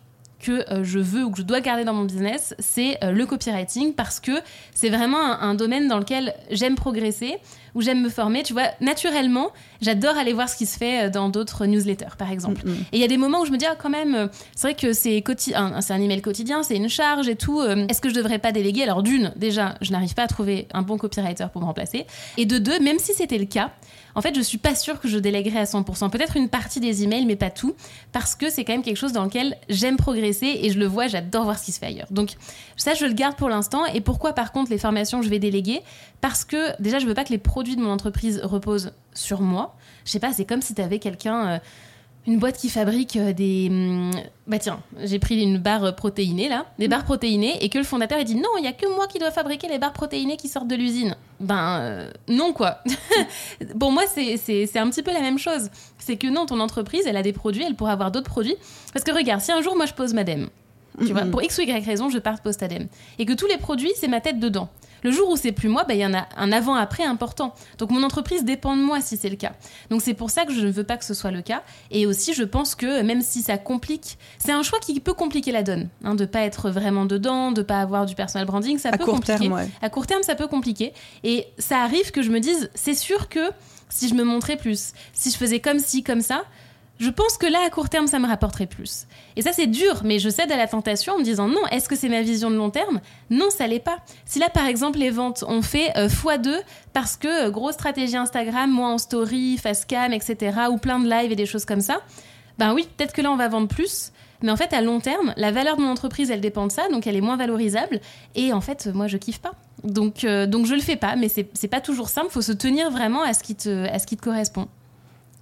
que euh, je veux ou que je dois garder dans mon business, c'est euh, le copywriting parce que c'est vraiment un, domaine dans lequel j'aime progresser, où j'aime me former. Tu vois, naturellement, j'adore aller voir ce qui se fait euh, dans d'autres newsletters, par exemple. Mm, mm. Et il y a des moments où je me dis, ah, quand même, c'est vrai que c'est un, un email quotidien, c'est une charge et tout. Est-ce que je devrais pas déléguer? Alors, d'une, déjà, je n'arrive pas à trouver un bon copywriter pour me remplacer. Et de deux, même si c'était le cas, en fait, je suis pas sûre que je délèguerai à 100%. Peut-être une partie des emails, mais pas tout, parce que c'est quand même quelque chose dans lequel j'aime progresser et je le vois, j'adore voir ce qui se fait ailleurs. Donc ça, je le garde pour l'instant. Et pourquoi, par contre, les formations, je vais déléguer? Parce que déjà, je veux pas que les produits de mon entreprise reposent sur moi. Je sais pas, c'est comme si tu avais quelqu'un. Euh, une boîte qui fabrique euh, des. Hum, bah tiens, j'ai pris une barre protéinée là, des barres protéinées, et que le fondateur il dit non, il y a que moi qui dois fabriquer les barres protéinées qui sortent de l'usine. Ben euh, non quoi. Pour moi c'est un petit peu la même chose. C'est que non, ton entreprise elle a des produits, elle pourra avoir d'autres produits. Parce que regarde, si un jour moi je pose Madame, tu vois, pour X ou Y raison, je pars post-ADEME. Et que tous les produits, c'est ma tête dedans. Le jour où c'est plus moi, bah, il y en a un avant-après important. Donc mon entreprise dépend de moi si c'est le cas. Donc c'est pour ça que je ne veux pas que ce soit le cas. Et aussi, je pense que même si ça complique, c'est un choix qui peut compliquer la donne. Hein, de ne pas être vraiment dedans, de ne pas avoir du personal branding, ça peut compliquer. À court terme, ça peut compliquer. Et ça arrive que je me dise, c'est sûr que si je me montrais plus, si je faisais comme ci, comme ça, je pense que là, à court terme, ça me rapporterait plus. Et ça, c'est dur, mais je cède à la tentation en me disant non, est-ce que c'est ma vision de long terme? Non, ça l'est pas. Si là, par exemple, les ventes ont fait x2 euh, parce que euh, grosse stratégie Instagram, moi en story, face cam, etc., ou plein de lives et des choses comme ça, ben oui, peut-être que là, on va vendre plus. Mais en fait, à long terme, la valeur de mon entreprise, elle dépend de ça, donc elle est moins valorisable. Et en fait, moi, je kiffe pas. Donc, euh, donc je le fais pas, mais c'est pas toujours simple. Faut se tenir vraiment à ce qui te, à ce qui te correspond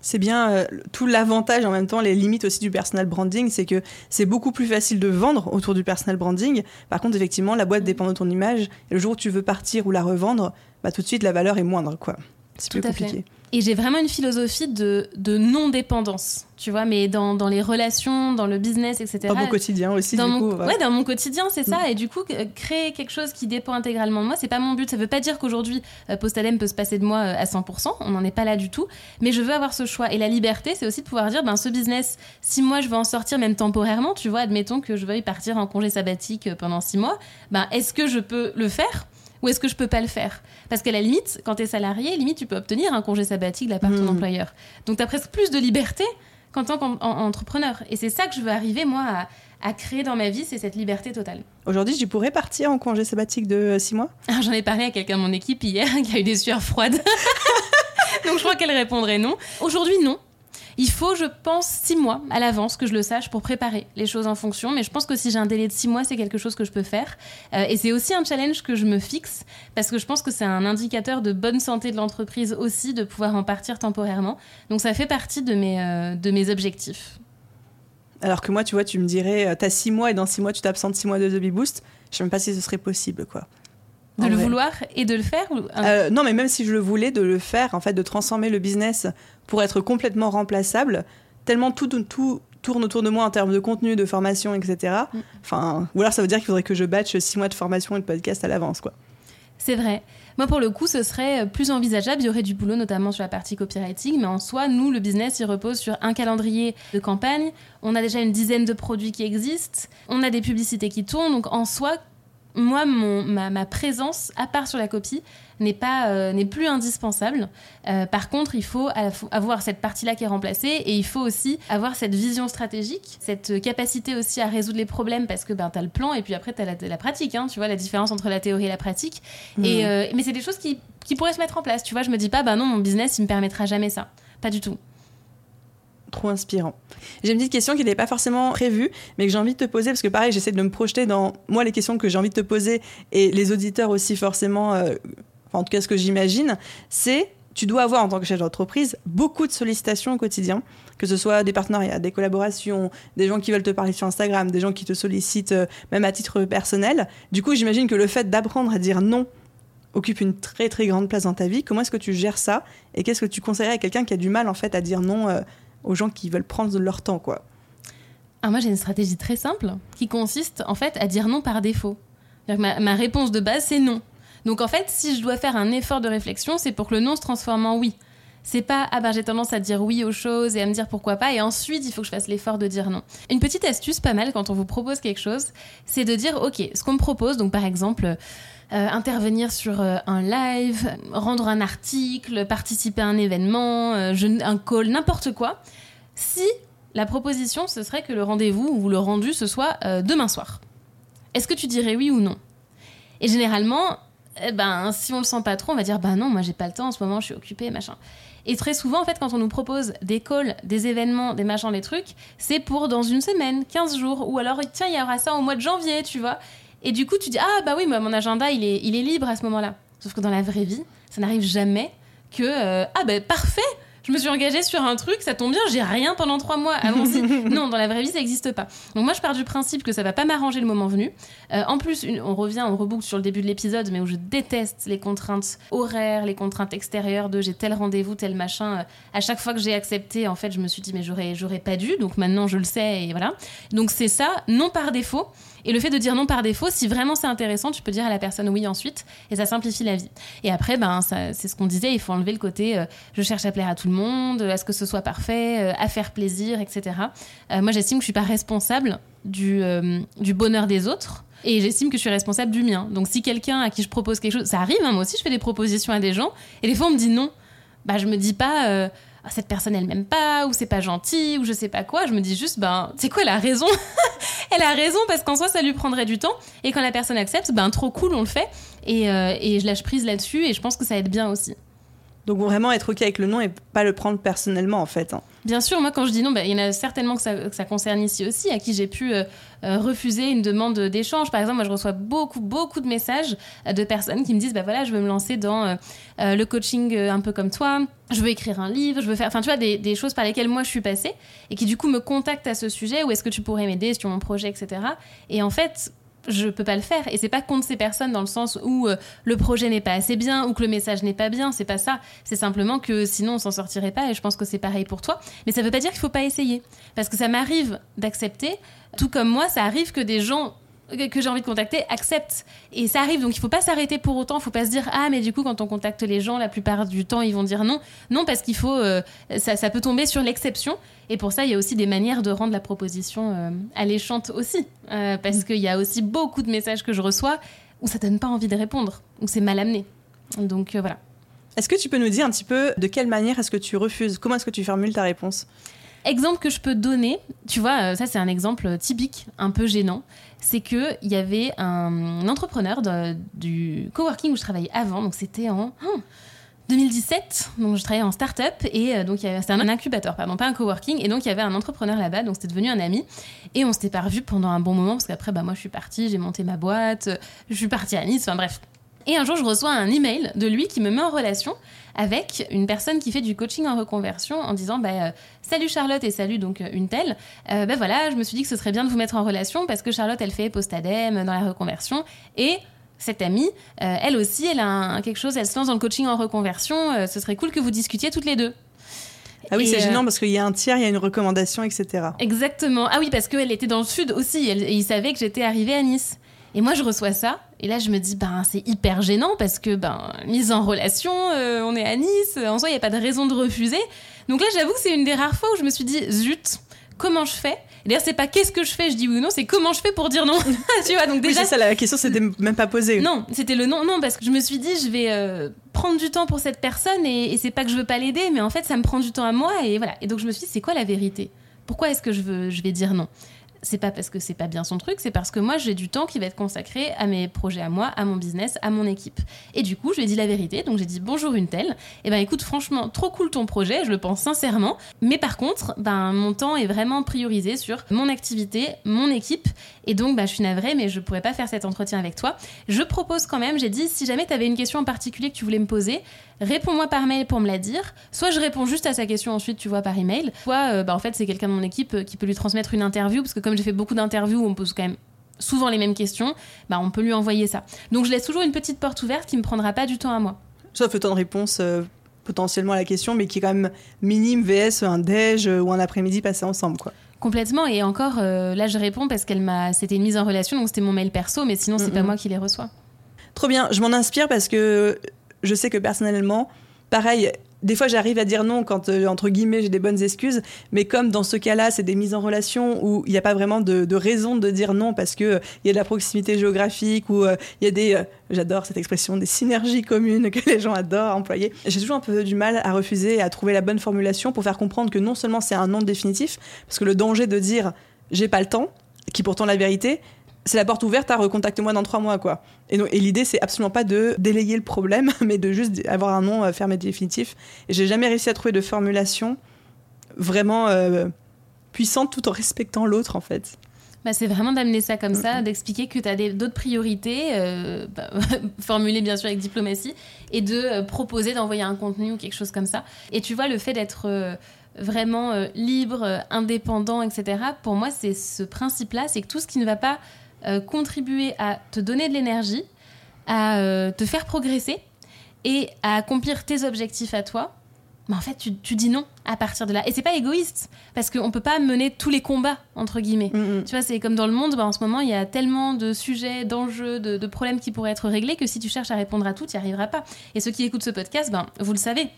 c'est bien euh, tout l'avantage en même temps, les limites aussi du personal branding, c'est que c'est beaucoup plus facile de vendre autour du personal branding. Par contre, effectivement, la boîte dépend de ton image. Et le jour où tu veux partir ou la revendre, bah, tout de suite, la valeur est moindre. quoi. C'est plus compliqué. Et j'ai vraiment une philosophie de, de non-dépendance, tu vois, mais dans, dans, les relations, dans le business, etc. Dans mon quotidien aussi, dans du mon, coup. Ouais. dans mon quotidien, c'est ça. Mm. Et du coup, créer quelque chose qui dépend intégralement de moi, c'est pas mon but. Ça veut pas dire qu'aujourd'hui, euh, Postalem peut se passer de moi euh, à 100%. On n'en est pas là du tout. Mais je veux avoir ce choix. Et la liberté, c'est aussi de pouvoir dire, ben, ce business, si moi je veux en sortir, même temporairement, tu vois, admettons que je veuille partir en congé sabbatique euh, pendant six mois, ben, est-ce que je peux le faire? Ou est-ce que je peux pas le faire? Parce qu'à la limite, quand tu es salarié, limite, tu peux obtenir un congé sabbatique de la part de ton hmm. employeur. Donc tu as presque plus de liberté qu'en tant qu'entrepreneur. Et c'est ça que je veux arriver, moi, à, créer dans ma vie, c'est cette liberté totale. Aujourd'hui, je pourrais partir en congé sabbatique de euh, six mois? Ah, J'en ai parlé à quelqu'un de mon équipe hier qui a eu des sueurs froides. Donc je crois qu'elle répondrait non. Aujourd'hui, non. Il faut, je pense, six mois à l'avance que je le sache pour préparer les choses en fonction. Mais je pense que si j'ai un délai de six mois, c'est quelque chose que je peux faire. Euh, et c'est aussi un challenge que je me fixe parce que je pense que c'est un indicateur de bonne santé de l'entreprise aussi de pouvoir en partir temporairement. Donc ça fait partie de mes, euh, de mes objectifs. Alors que moi, tu vois, tu me dirais, euh, t'as six mois et dans six mois, tu t'absentes six mois de The Boost. Je sais même pas si ce serait possible, quoi. De le vouloir et de le faire euh, Non, mais même si je le voulais, de le faire, en fait, de transformer le business pour être complètement remplaçable, tellement tout, tout tourne autour de moi en termes de contenu, de formation, etc. Mm. Enfin, ou alors ça veut dire qu'il faudrait que je batche six mois de formation et de podcast à l'avance, quoi. C'est vrai. Moi, pour le coup, ce serait plus envisageable. Il y aurait du boulot, notamment sur la partie copywriting. Mais en soi, nous, le business, il repose sur un calendrier de campagne. On a déjà une dizaine de produits qui existent. On a des publicités qui tournent. Donc, en soi, moi, mon, ma, présence, à part sur la copie, n'est pas euh, n'est plus indispensable. Euh, par contre, il faut avoir cette partie-là qui est remplacée et il faut aussi avoir cette vision stratégique, cette capacité aussi à résoudre les problèmes parce que ben, tu as le plan et puis après tu as la, pratique, hein, tu vois, la différence entre la théorie et la pratique. Et, euh, mais c'est des choses qui, qui, pourraient se mettre en place, tu vois. Je me dis pas, ben non, mon business, il me permettra jamais ça. Pas du tout trop inspirant. J'ai une petite question qui n'est pas forcément prévue, mais que j'ai envie de te poser, parce que pareil, j'essaie de me projeter dans moi les questions que j'ai envie de te poser, et les auditeurs aussi forcément, euh, en tout cas ce que j'imagine, c'est tu dois avoir en tant que chef d'entreprise beaucoup de sollicitations au quotidien, que ce soit des partenariats, des collaborations, des gens qui veulent te parler sur Instagram, des gens qui te sollicitent euh, même à titre personnel. Du coup, j'imagine que le fait d'apprendre à dire non occupe une très très grande place dans ta vie. Comment est-ce que tu gères ça et qu'est-ce que tu conseillerais à quelqu'un qui a du mal en fait à dire non euh, aux gens qui veulent prendre leur temps quoi ah, moi j'ai une stratégie très simple qui consiste en fait à dire non par défaut. Ma, ma réponse de base c'est non. Donc en fait, si je dois faire un effort de réflexion, c'est pour que le non se transforme en oui. C'est pas ah ben j'ai tendance à dire oui aux choses et à me dire pourquoi pas et ensuite il faut que je fasse l'effort de dire non. Une petite astuce pas mal quand on vous propose quelque chose, c'est de dire ok, ce qu'on me propose, donc par exemple euh, intervenir sur euh, un live, rendre un article, participer à un événement, euh, un call, n'importe quoi. Si la proposition ce serait que le rendez-vous ou le rendu ce soit demain soir, est-ce que tu dirais oui ou non? Et généralement, eh ben, si on le sent pas trop, on va dire bah non, moi j'ai pas le temps en ce moment, je suis occupée, machin. Et très souvent, en fait, quand on nous propose des calls, des événements, des machins, des trucs, c'est pour dans une semaine, 15 jours, ou alors tiens, il y aura ça au mois de janvier, tu vois. Et du coup, tu dis ah bah oui, mon agenda il est, il est libre à ce moment-là. Sauf que dans la vraie vie, ça n'arrive jamais que euh, ah bah parfait, je me suis engagée sur un truc, ça tombe bien, j'ai rien pendant trois mois, allons-y. non, dans la vraie vie, ça n'existe pas. Donc moi, je pars du principe que ça va pas m'arranger le moment venu. Euh, en plus, on revient, on reboucle sur le début de l'épisode, mais où je déteste les contraintes horaires, les contraintes extérieures de j'ai tel rendez-vous, tel machin. Euh, à chaque fois que j'ai accepté, en fait, je me suis dit mais j'aurais, j'aurais pas dû. Donc maintenant, je le sais et voilà. Donc c'est ça, non par défaut. Et le fait de dire non par défaut, si vraiment c'est intéressant, tu peux dire à la personne oui ensuite, et ça simplifie la vie. Et après, ben, c'est ce qu'on disait, il faut enlever le côté euh, je cherche à plaire à tout le monde, à ce que ce soit parfait, euh, à faire plaisir, etc. Euh, moi, j'estime que je suis pas responsable du, du bonheur des autres. Et j'estime que je suis responsable du mien. Donc si quelqu'un à qui je propose quelque chose, ça arrive, hein, moi aussi je fais des propositions à des gens, et des fois on me dit non. Bah je me dis pas, ah, cette personne elle m'aime pas ou c'est pas gentil ou je sais pas quoi je me dis juste ben c'est quoi la raison? elle a raison parce qu'en soi ça lui prendrait du temps et quand la personne accepte ben trop cool on le fait et, euh, et je lâche prise là-dessus et je pense que ça aide bien aussi donc vraiment être ok avec le nom et pas le prendre personnellement en fait. Hein. Bien sûr, moi quand je dis non, bah, il y en a certainement que ça, concerne ici aussi, à qui j'ai pu euh, euh, refuser une demande d'échange. Par exemple, moi je reçois beaucoup, beaucoup de messages euh, de personnes qui me disent, bah voilà, je veux me lancer dans le coaching un peu comme toi, je veux écrire un livre, je veux faire, enfin tu vois, des, choses par lesquelles moi je suis passée et qui du coup me contactent à ce sujet, ou est-ce que tu pourrais m'aider sur mon projet, etc. Et en fait, je peux pas le faire. Et c'est pas contre ces personnes dans le sens où euh, le projet n'est pas assez bien ou que le message n'est pas bien. C'est pas ça. C'est simplement que sinon on s'en sortirait pas et je pense que c'est pareil pour toi. Mais ça veut pas dire qu'il faut pas essayer. Parce que ça m'arrive d'accepter. Tout comme moi ça arrive que des gens que j'ai envie de contacter acceptent. Et ça arrive, donc il faut pas s'arrêter pour autant, il faut pas se dire ah mais du coup quand on contacte les gens, la plupart du temps ils vont dire non. Non parce qu'il faut, euh, ça, ça, peut tomber sur l'exception. Et pour ça il y a aussi des manières de rendre la proposition euh, alléchante aussi, euh, parce mm. qu'il y a aussi beaucoup de messages que je reçois où ça donne pas envie de répondre, où c'est mal amené. Donc voilà. Est-ce que tu peux nous dire un petit peu de quelle manière est-ce que tu refuses? Comment est-ce que tu formules ta réponse? Exemple que je peux donner, tu vois, ça c'est un exemple typique, un peu gênant c'est qu'il y avait un entrepreneur du coworking où je travaillais avant, donc c'était en 2017, donc je travaillais en start-up et euh, donc c'était un incubateur, pardon, pas un coworking, et donc il y avait un entrepreneur là-bas, donc c'était devenu un ami, et on s'était pas revu pendant un bon moment parce qu'après, bah, moi je suis partie, j'ai monté ma boîte, je suis partie à Nice, enfin bref. Et un jour, je reçois un email de lui qui me met en relation avec une personne qui fait du coaching en reconversion en disant bah, euh, salut Charlotte et salut donc euh, une telle euh, bah, voilà je me suis dit que ce serait bien de vous mettre en relation parce que Charlotte elle fait post-adem dans la reconversion et cette amie, elle aussi, elle a quelque chose, elle se lance dans le coaching en reconversion. ce serait cool que vous discutiez toutes les deux. Ah oui, c'est gênant parce qu'il y a un tiers, il y a une recommandation, etc. Exactement. Ah oui, parce qu'elle était dans le sud aussi. et il savait que j'étais arrivée à Nice. Et moi, je reçois ça. Et là, je me dis, ben, c'est hyper gênant parce que, ben, mise en relation, euh, on est à Nice, en soi, il n'y a pas de raison de refuser. Donc là, j'avoue que c'est une des rares fois où je me suis dit, zut, comment je fais? D'ailleurs, c'est pas qu'est-ce que je fais, je dis oui ou non, c'est comment je fais pour dire non. tu vois, donc déjà. Oui, ça, la question, c'était même pas posée. Non, c'était le non, non, parce que je me suis dit, je vais euh, prendre du temps pour cette personne et, et c'est pas que je veux pas l'aider, mais en fait, ça me prend du temps à moi et voilà. Et donc, je me suis dit, c'est quoi la vérité? Pourquoi est-ce que je, veux, je vais dire non? C'est pas parce que c'est pas bien son truc, c'est parce que moi j'ai du temps qui va être consacré à mes projets à moi, à mon business, à mon équipe. Et du coup, je lui ai dit la vérité, donc j'ai dit bonjour une telle. Et eh ben écoute, franchement, trop cool ton projet, je le pense sincèrement. Mais par contre, ben mon temps est vraiment priorisé sur mon activité, mon équipe. Et donc, ben, je suis navrée, mais je pourrais pas faire cet entretien avec toi. Je propose quand même, j'ai dit, si jamais tu avais une question en particulier que tu voulais me poser, réponds-moi par mail pour me la dire. Soit je réponds juste à sa question ensuite, tu vois, par email. Soit, euh, bah, en fait, c'est quelqu'un de mon équipe euh, qui peut lui transmettre une interview, parce que comme j'ai fait beaucoup d'interviews où on pose quand même souvent les mêmes questions, bah, on peut lui envoyer ça. Donc je laisse toujours une petite porte ouverte qui me prendra pas du temps à moi. Sauf le temps de réponse euh, potentiellement à la question, mais qui est quand même minime, VS, un déj ou un après-midi passé ensemble, quoi. Complètement. Et encore, là, je réponds parce qu'elle m'a. C'était une mise en relation, donc c'était mon mail perso, mais sinon, c'est pas moi qui les reçois. Trop bien. Je m'en inspire parce que je sais que personnellement, pareil, des fois j'arrive à dire non quand euh, entre guillemets j'ai des bonnes excuses mais comme dans ce cas-là c'est des mises en relation où il n'y a pas vraiment de, raison de dire non parce que il y a de la proximité géographique ou euh, il y a des euh, j'adore cette expression des synergies communes que les gens adorent employer. J'ai toujours un peu du mal à refuser et à trouver la bonne formulation pour faire comprendre que non seulement c'est un non définitif parce que le danger de dire j'ai pas le temps qui pourtant la vérité c'est la porte ouverte à recontacte-moi dans trois mois, quoi. Et, et l'idée, c'est absolument pas de délayer le problème, mais de juste avoir un nom euh, fermé définitif. Et j'ai jamais réussi à trouver de formulation vraiment euh, puissante tout en respectant l'autre, en fait. Bah, c'est vraiment d'amener ça comme ça, d'expliquer que tu as d'autres priorités, euh, bah, formulées bien sûr avec diplomatie, et de proposer d'envoyer un contenu ou quelque chose comme ça. Et tu vois, le fait d'être vraiment libre, indépendant, etc., pour moi, c'est ce principe-là, c'est que tout ce qui ne va pas euh, contribuer à te donner de l'énergie, à euh, te faire progresser et à accomplir tes objectifs à toi, mais en fait, tu, dis non à partir de là. Et c'est pas égoïste, parce qu'on peut pas mener tous les combats, entre guillemets. Mm, mm. Tu vois, c'est comme dans le monde, bah, en ce moment, il y a tellement de sujets, d'enjeux, de, problèmes qui pourraient être réglés que si tu cherches à répondre à tout, tu n'y arriveras pas. Et ceux qui écoutent ce podcast, ben, vous le savez,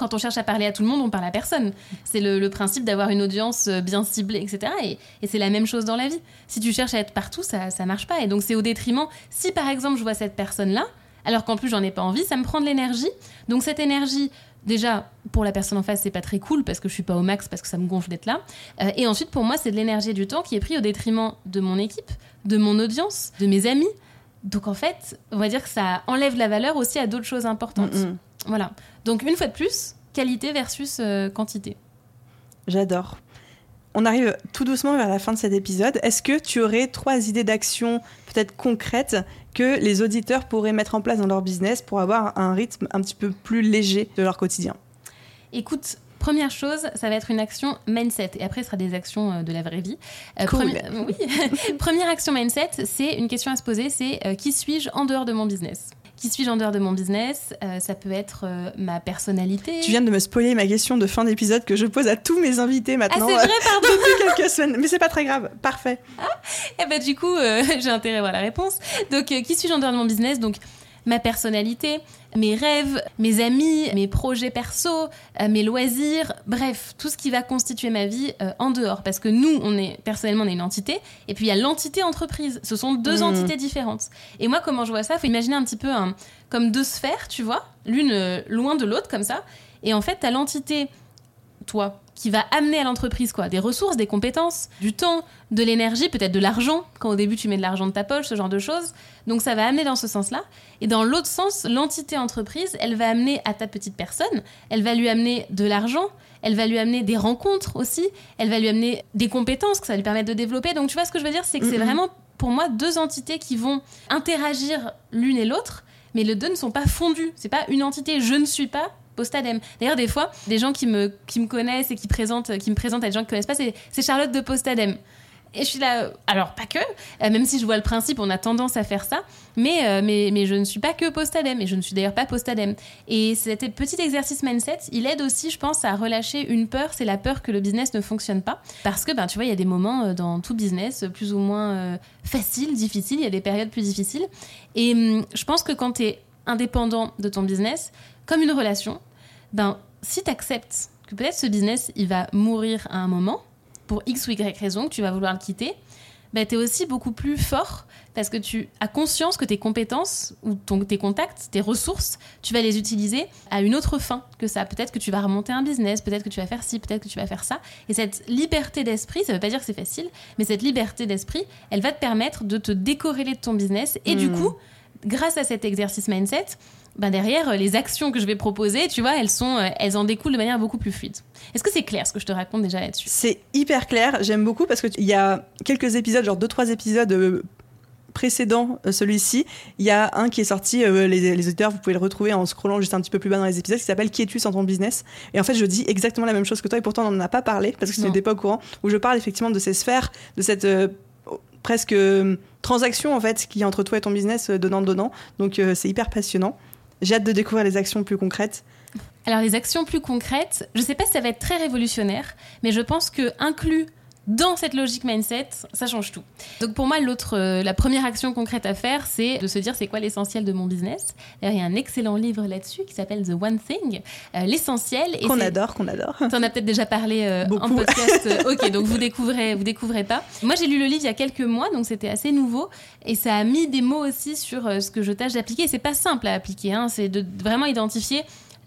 quand on cherche à parler à tout le monde, on parle à personne. C'est le, principe d'avoir une audience euh, bien ciblée, etc. Et, c'est la même chose dans la vie. Si tu cherches à être partout, ça, ça marche pas. Et donc c'est au détriment. Si par exemple je vois cette personne-là, alors qu'en plus j'en ai pas envie, ça me prend de l'énergie. Donc cette énergie, déjà pour la personne en face, c'est pas très cool parce que je suis pas au max, parce que ça me gonfle d'être là. Euh, et ensuite pour moi, c'est de l'énergie et du temps qui est pris au détriment de mon équipe, de mon audience, de mes amis. Donc en fait, on va dire que ça enlève la valeur aussi à d'autres choses importantes. Voilà. Donc une fois de plus, qualité versus euh, quantité. J'adore. On arrive tout doucement vers la fin de cet épisode. Est-ce que tu aurais trois idées d'action peut-être concrètes que les auditeurs pourraient mettre en place dans leur business pour avoir un rythme un petit peu plus léger de leur quotidien? Écoute, Première chose, ça va être une action mindset. Et après, ce sera des actions euh, de la vraie vie. Euh, oui. Première action mindset, c'est une question à se poser, c'est qui suis-je en dehors de mon business? Qui suis-je en dehors de mon business? Euh, Ça peut être euh, ma personnalité. Tu viens de me spoiler ma question de fin d'épisode que je pose à tous mes invités maintenant. Ah, c'est vrai, pardon. depuis quelques semaines. Mais c'est pas très grave. Parfait. Ah, et eh ben du coup, euh, j'ai intérêt à voir la réponse. Donc, qui suis-je en dehors de mon business? Donc, ma personnalité, mes rêves, mes amis, mes projets perso, euh, mes loisirs, bref, tout ce qui va constituer ma vie euh, en dehors. Parce que nous, on est personnellement, on est une entité, et puis il y a l'entité entreprise. Ce sont deux mmh. entités différentes. Et moi, comment je vois ça Il faut imaginer un petit peu comme deux sphères, tu vois, l'une euh, loin de l'autre, comme ça. Et en fait, tu as l'entité, toi, qui va amener à l'entreprise quoi Des ressources, des compétences, du temps, de l'énergie, peut-être de l'argent, quand au début tu mets de l'argent de ta poche, ce genre de choses. Donc ça va amener dans ce sens-là. Et dans l'autre sens, l'entité entreprise, elle va amener à ta petite personne, elle va lui amener de l'argent, elle va lui amener des rencontres aussi, elle va lui amener des compétences que ça va lui permettre de développer. Donc tu vois ce que je veux dire, c'est que c'est vraiment pour moi deux entités qui vont interagir l'une et l'autre, mais les deux ne sont pas fondus. C'est pas une entité je ne suis pas Postadem. D'ailleurs, des fois, des gens qui me, qui me connaissent et qui, présentent, qui me présentent à des gens qui ne connaissent pas, c'est Charlotte de Postadem. Et je suis là, alors pas que, euh, même si je vois le principe, on a tendance à faire ça, mais, euh, mais, mais je ne suis pas que postadem, et je ne suis d'ailleurs pas postadem. Et cet petit exercice mindset, il aide aussi, je pense, à relâcher une peur, c'est la peur que le business ne fonctionne pas. Parce que, ben, tu vois, il y a des moments euh, dans tout business plus ou moins faciles, difficiles, il y a des périodes plus difficiles. Et hum, je pense que quand tu es indépendant de ton business, comme une relation, ben, si tu acceptes que peut-être ce business, il va mourir à un moment, pour X ou Y raison, que tu vas vouloir le quitter, bah, tu es aussi beaucoup plus fort parce que tu as conscience que tes compétences ou ton, tes contacts, tes ressources, tu vas les utiliser à une autre fin que ça. Peut-être que tu vas remonter un business, peut-être que tu vas faire ci, peut-être que tu vas faire ça. Et cette liberté d'esprit, ça ne veut pas dire que c'est facile, mais cette liberté d'esprit, elle va te permettre de te décorréler de ton business. Et du hmm. coup, grâce à cet exercice mindset, ben derrière, euh, les actions que je vais proposer, tu vois, elles, sont, euh, elles en découlent de manière beaucoup plus fluide. Est-ce que c'est clair ce que je te raconte déjà là-dessus? C'est hyper clair, j'aime beaucoup parce qu'il y a quelques épisodes, genre deux, trois épisodes euh, précédents, celui-ci, il y a un qui est sorti, les, auditeurs, vous pouvez le retrouver en scrollant juste un petit peu plus bas dans les épisodes, qui s'appelle Qui es-tu sans ton business? Et en fait, je dis exactement la même chose que toi, et pourtant on n'en a pas parlé, parce que tu n'étais pas au courant, où je parle effectivement de ces sphères, de cette presque transaction en fait qui est entre toi et ton business donnant-donnant. Donc c'est hyper passionnant. J'ai hâte de découvrir les actions plus concrètes. Alors les actions plus concrètes, je ne sais pas si ça va être très révolutionnaire, mais je pense que inclus dans cette logique mindset, ça change tout. Donc pour moi, l'autre, euh, la première action concrète à faire, c'est de se dire c'est quoi l'essentiel de mon business? il y a un excellent livre là-dessus qui s'appelle The One Thing, euh, l'essentiel. Qu'on adore, qu'on adore. en as peut-être déjà parlé euh, en podcast. ok, donc vous découvrez, vous découvrez pas. Moi, j'ai lu le livre il y a quelques mois, donc c'était assez nouveau, et ça a mis des mots aussi sur ce que je tâche d'appliquer. C'est pas simple à appliquer, hein, c'est de vraiment identifier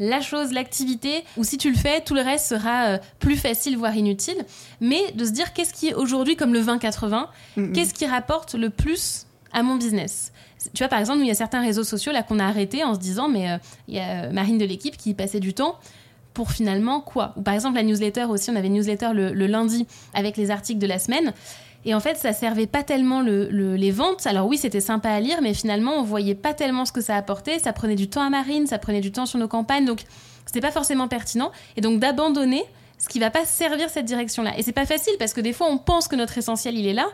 la chose, l'activité, ou si tu le fais, tout le reste sera euh, plus facile, voire inutile. Mais de se dire qu'est-ce qui est aujourd'hui comme le 20-80, qu'est-ce qui rapporte le plus à mon business? Tu vois, par exemple, il y a certains réseaux sociaux là qu'on a arrêtés en se disant, mais euh, il y a euh, Marine de l'équipe qui passait du temps pour finalement quoi? Ou par exemple la newsletter aussi, on avait une newsletter le lundi avec les articles de la semaine. Et en fait, ça servait pas tellement les ventes. Alors oui, c'était sympa à lire, mais finalement, on voyait pas tellement ce que ça apportait. Ça prenait du temps à Marine, ça prenait du temps sur nos campagnes, donc c'était pas forcément pertinent. Et donc d'abandonner ce qui va pas servir cette direction-là. Et c'est pas facile parce que des fois, on pense que notre essentiel il est là.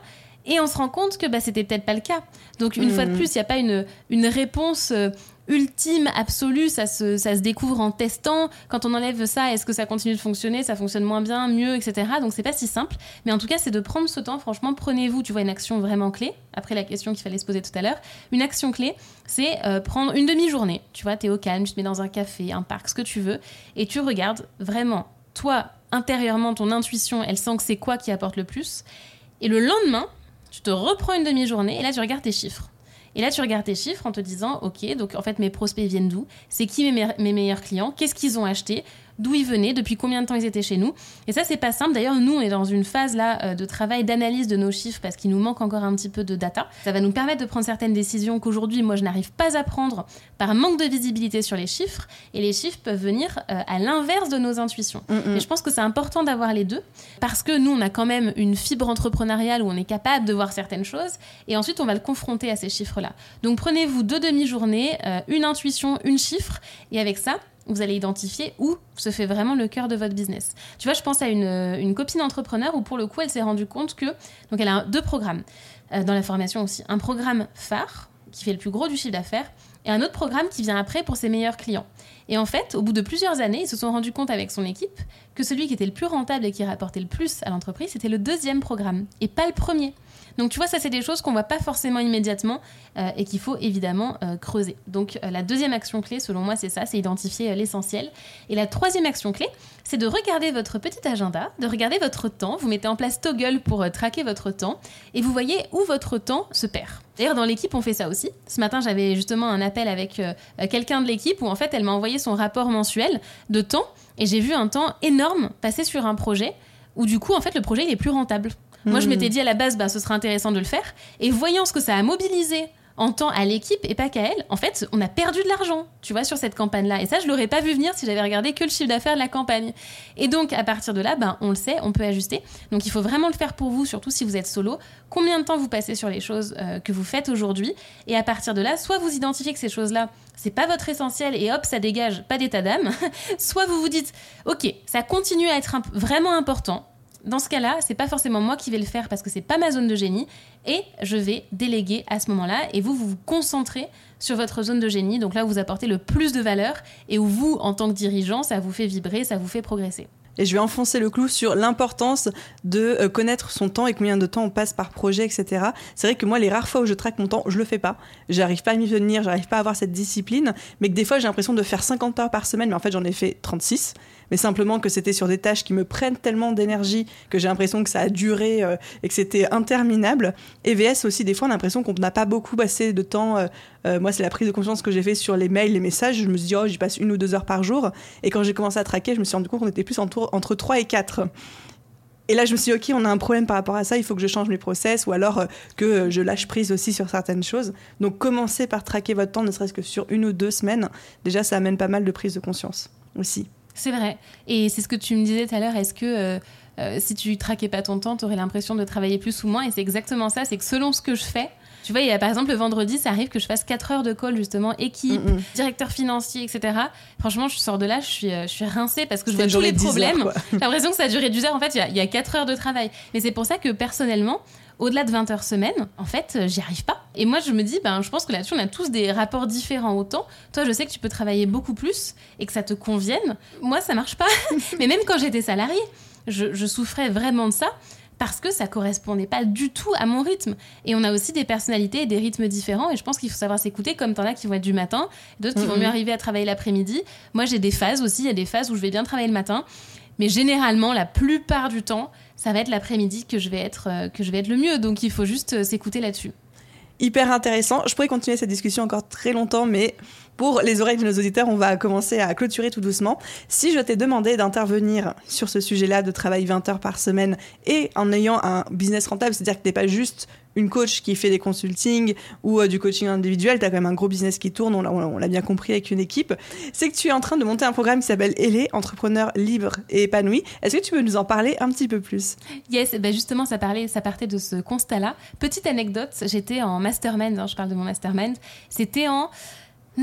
Et on se rend compte que bah, c'était peut-être pas le cas. Donc, une fois de mmh. plus, il n'y a pas une, une réponse euh, ultime, absolue, ça se, découvre en testant. Quand on enlève ça, est-ce que ça continue de fonctionner Ça fonctionne moins bien, mieux, etc. Donc c'est pas si simple. Mais en tout cas, c'est de prendre ce temps. Franchement, prenez-vous, tu vois, une action vraiment clé. Après la question qu'il fallait se poser tout à l'heure, une action clé, c'est euh, prendre une demi-journée. Tu vois, t'es au calme, tu te mets dans un café, un parc, ce que tu veux, et tu regardes vraiment, toi, intérieurement, ton intuition, elle sent que c'est quoi qui apporte le plus. Et le lendemain, tu te reprends une demi-journée et là, tu regardes tes chiffres. Et là, tu regardes tes chiffres en te disant, OK, donc en fait, mes prospects viennent d'où? C'est qui mes, mes meilleurs clients? Qu'est-ce qu'ils ont acheté? D'où ils venaient, depuis combien de temps ils étaient chez nous. Et ça, c'est pas simple. D'ailleurs, nous, on est dans une phase là euh, de travail d'analyse de nos chiffres parce qu'il nous manque encore un petit peu de data. Ça va nous permettre de prendre certaines décisions qu'aujourd'hui, moi, je n'arrive pas à prendre par manque de visibilité sur les chiffres. Et les chiffres peuvent venir euh, à l'inverse de nos intuitions. Mm, mm. Et je pense que c'est important d'avoir les deux parce que nous, on a quand même une fibre entrepreneuriale où on est capable de voir certaines choses et ensuite, on va le confronter à ces chiffres-là. Donc, prenez-vous deux demi-journées, euh, une intuition, une chiffre, et avec ça, vous allez identifier où se fait vraiment le cœur de votre business. Tu vois, je pense à une, une copine entrepreneur où pour le coup, elle s'est rendue compte que, donc elle a deux programmes euh, dans la formation aussi. Un programme phare qui fait le plus gros du chiffre d'affaires et un autre programme qui vient après pour ses meilleurs clients. Et en fait, au bout de plusieurs années, ils se sont rendus compte avec son équipe que celui qui était le plus rentable et qui rapportait le plus à l'entreprise, c'était le deuxième programme et pas le premier. Donc tu vois, ça c'est des choses qu'on voit pas forcément immédiatement euh, et qu'il faut évidemment euh, creuser. Donc euh, la deuxième action clé, selon moi, c'est ça, c'est identifier l'essentiel. Et la troisième action clé, c'est de regarder votre petit agenda, de regarder votre temps. Vous mettez en place Toggle pour traquer votre temps et vous voyez où votre temps se perd. D'ailleurs, dans l'équipe, on fait ça aussi. Ce matin, j'avais justement un appel avec quelqu'un de l'équipe où en fait, elle m'a envoyé son rapport mensuel de temps et j'ai vu un temps énorme passer sur un projet où du coup, en fait, le projet il est plus rentable. Moi, je hmm. m'étais dit à la base, bah, ce serait intéressant de le faire. Et voyant ce que ça a mobilisé en temps à l'équipe et pas qu'à elle, en fait, on a perdu de l'argent, tu vois, sur cette campagne-là. Et ça, je l'aurais pas vu venir si j'avais regardé que le chiffre d'affaires de la campagne. Et donc, à partir de là, ben, on le sait, on peut ajuster. Donc, il faut vraiment le faire pour vous, surtout si vous êtes solo. Combien de temps vous passez sur les choses euh, que vous faites aujourd'hui? Et à partir de là, soit vous identifiez que ces choses-là, c'est pas votre essentiel et hop, ça dégage pas d'état d'âme. soit vous vous dites, ok, ça continue à être vraiment important dans ce cas-là, c'est pas forcément moi qui vais le faire parce que c'est pas ma zone de génie et je vais déléguer à ce moment-là et vous, vous vous concentrez sur votre zone de génie. Donc là, vous apportez le plus de valeur et où vous, en tant que dirigeant, ça vous fait vibrer, ça vous fait progresser. Et je vais enfoncer le clou sur l'importance de euh, connaître son temps et combien de temps on passe par projet, etc. C'est vrai que moi, les rares fois où je traque mon temps, je le fais pas. J'arrive pas à m'y venir, j'arrive pas à avoir cette discipline. Mais que des fois, j'ai l'impression de faire 50 heures par semaine, mais en fait, j'en ai fait 36 mais simplement que c'était sur des tâches qui me prennent tellement d'énergie que j'ai l'impression que ça a duré euh, et que c'était interminable. Et VS aussi, des fois, on a l'impression qu'on n'a pas beaucoup passé de temps. Euh, euh, moi, c'est la prise de conscience que j'ai fait sur les mails, les messages. Je me suis dit, oh, j'y passe une ou deux heures par jour. Et quand j'ai commencé à traquer, je me suis rendu compte qu'on était plus entre, entre 3 et 4. Et là, je me suis dit, OK, on a un problème par rapport à ça, il faut que je change mes process ou alors que je lâche prise aussi sur certaines choses. Donc, commencez par traquer votre temps, ne serait-ce que sur une ou deux semaines. Déjà, ça amène pas mal de prise de conscience aussi. C'est vrai. Et c'est ce que tu me disais tout à l'heure. Est-ce que euh, euh, si tu traquais pas ton temps, tu aurais l'impression de travailler plus ou moins Et c'est exactement ça. C'est que selon ce que je fais, tu vois, il y a, par exemple, le vendredi, ça arrive que je fasse 4 heures de call, justement, équipe, directeur financier, etc. Franchement, je sors de là, je suis, euh, je suis rincée parce que je vois tous les problèmes. J'ai l'impression que ça a duré 10 heures. En fait, il y, a, 4 heures de travail. Mais c'est pour ça que, personnellement, au-delà de 20 heures semaine, en fait, euh, j'y arrive pas. Et moi, je me dis, ben, je pense que là-dessus, on a tous des rapports différents autant. Toi, je sais que tu peux travailler beaucoup plus et que ça te convienne. Moi, ça marche pas. Mais même quand j'étais salariée, je, je souffrais vraiment de ça parce que ça correspondait pas du tout à mon rythme. Et on a aussi des personnalités et des rythmes différents. Et je pense qu'il faut savoir s'écouter, comme t'en as qui vont être du matin, d'autres qui vont mieux arriver à travailler l'après-midi. Moi, j'ai des phases aussi. Il y a des phases où je vais bien travailler le matin. Mais généralement, la plupart du temps, ça va être l'après-midi que je vais être euh, que je vais être le mieux. Donc il faut juste euh, s'écouter là-dessus. Hyper intéressant. Je pourrais continuer cette discussion encore très longtemps, mais pour les oreilles de nos auditeurs, on va commencer à clôturer tout doucement. Si je t'ai demandé d'intervenir sur ce sujet-là, de travail 20 heures par semaine et en ayant un business rentable, c'est-à-dire que tu n'es pas juste une coach qui fait des consultings ou euh, du coaching individuel, tu as quand même un gros business qui tourne, on l'a bien compris avec une équipe, c'est que tu es en train de monter un programme qui s'appelle Elé, entrepreneur libre et épanoui. Est-ce que tu peux nous en parler un petit peu plus? Yes, ben justement, ça, parlait, ça partait de ce constat-là. Petite anecdote, j'étais en mastermind, hein, je parle de mon mastermind, c'était en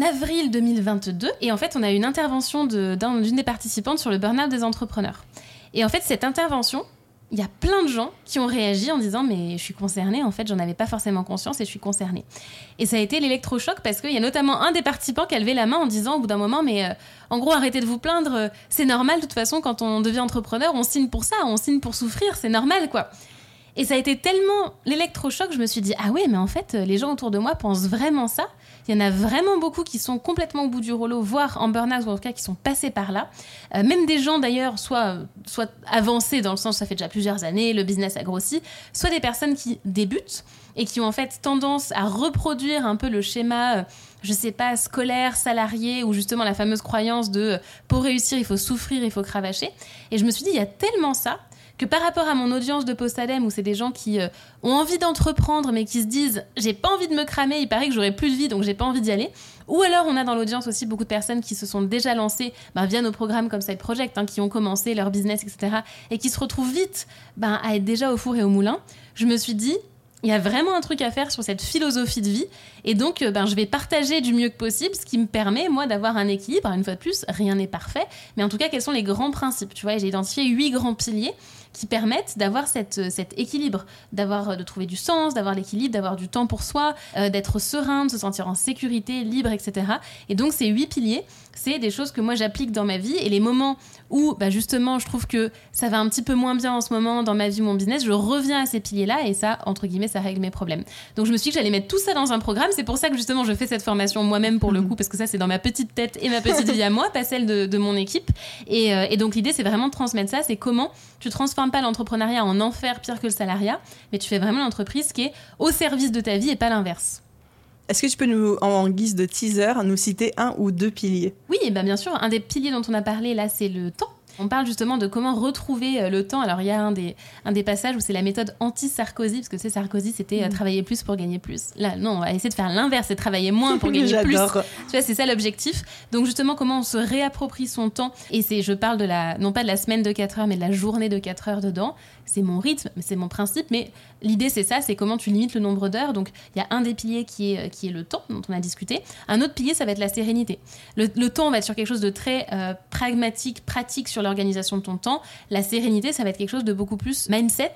avril 2022 et en fait on a eu une intervention d'une des participantes sur le burn-out des entrepreneurs. Et en fait cette intervention, il y a plein de gens qui ont réagi en disant mais je suis concernée en fait j'en avais pas forcément conscience et je suis concernée. Et ça a été l'électrochoc parce qu'il y a notamment un des participants qui a levé la main en disant au bout d'un moment mais euh, en gros arrêtez de vous plaindre euh, c'est normal de toute façon quand on devient entrepreneur on signe pour ça on signe pour souffrir c'est normal quoi. Et ça a été tellement l'électrochoc je me suis dit ah ouais mais en fait les gens autour de moi pensent vraiment ça il y en a vraiment beaucoup qui sont complètement au bout du rouleau, voire en burn-out, ou en tout cas qui sont passés par là. Euh, même des gens d'ailleurs, soit, soit avancés dans le sens ça fait déjà plusieurs années, le business a grossi, soit des personnes qui débutent et qui ont en fait tendance à reproduire un peu le schéma, euh, je sais pas, scolaire, salarié, ou justement la fameuse croyance de euh, pour réussir, il faut souffrir, il faut cravacher. Et je me suis dit, il y a tellement ça que par rapport à mon audience de Postadem, où c'est des gens qui euh, ont envie d'entreprendre, mais qui se disent j'ai pas envie de me cramer, il paraît que j'aurai plus de vie, donc j'ai pas envie d'y aller. Ou alors on a dans l'audience aussi beaucoup de personnes qui se sont déjà lancées ben, via nos programmes comme Side Project, hein, qui ont commencé leur business, etc., et qui se retrouvent vite ben, à être déjà au four et au moulin. Je me suis dit, il y a vraiment un truc à faire sur cette philosophie de vie. Et donc, euh, ben, je vais partager du mieux que possible, ce qui me permet, moi, d'avoir un équilibre. Une fois de plus, rien n'est parfait. Mais en tout cas, quels sont les grands principes Tu vois, j'ai identifié huit grands piliers qui permettent d'avoir cet équilibre, d'avoir de trouver du sens, d'avoir l'équilibre, d'avoir du temps pour soi, euh, d'être serein, de se sentir en sécurité, libre, etc. Et donc ces huit piliers, c'est des choses que moi j'applique dans ma vie et les moments où bah, justement je trouve que ça va un petit peu moins bien en ce moment dans ma vie, mon business, je reviens à ces piliers-là et ça, entre guillemets, ça règle mes problèmes. Donc je me suis dit que j'allais mettre tout ça dans un programme. C'est pour ça que justement je fais cette formation moi-même pour le mhm. coup, parce que ça c'est dans ma petite tête et ma petite vie à moi, pas celle de, mon équipe. Et, euh, et donc l'idée c'est vraiment de transmettre ça, c'est comment tu transformes pas l'entrepreneuriat en enfer pire que le salariat, mais tu fais vraiment l'entreprise qui est au service de ta vie et pas l'inverse. Est-ce que tu peux nous, en guise de teaser, nous citer un ou deux piliers? Oui, bah bien sûr. Un des piliers dont on a parlé là, c'est le temps. On parle justement de comment retrouver euh, le temps. Alors, il y a un des, un des passages où c'est la méthode anti-Sarkozy, parce que c'est Sarkozy, c'était euh, mm. travailler plus pour gagner plus. Là, non, on va essayer de faire l'inverse, c'est travailler moins pour gagner plus. Tu vois, c'est ça l'objectif. Donc, justement, comment on se réapproprie son temps. Et c'est, je parle de la, non pas de la semaine de 4 heures, mais de la journée de 4 heures dedans c'est mon rythme, c'est mon principe, mais l'idée c'est ça, c'est comment tu limites le nombre d'heures. Donc il y a un des piliers qui est, qui est le temps dont on a discuté. Un autre pilier, ça va être la sérénité. Le, temps, on va être sur quelque chose de très euh, pragmatique, pratique sur l'organisation de ton temps. La sérénité, ça va être quelque chose de beaucoup plus mindset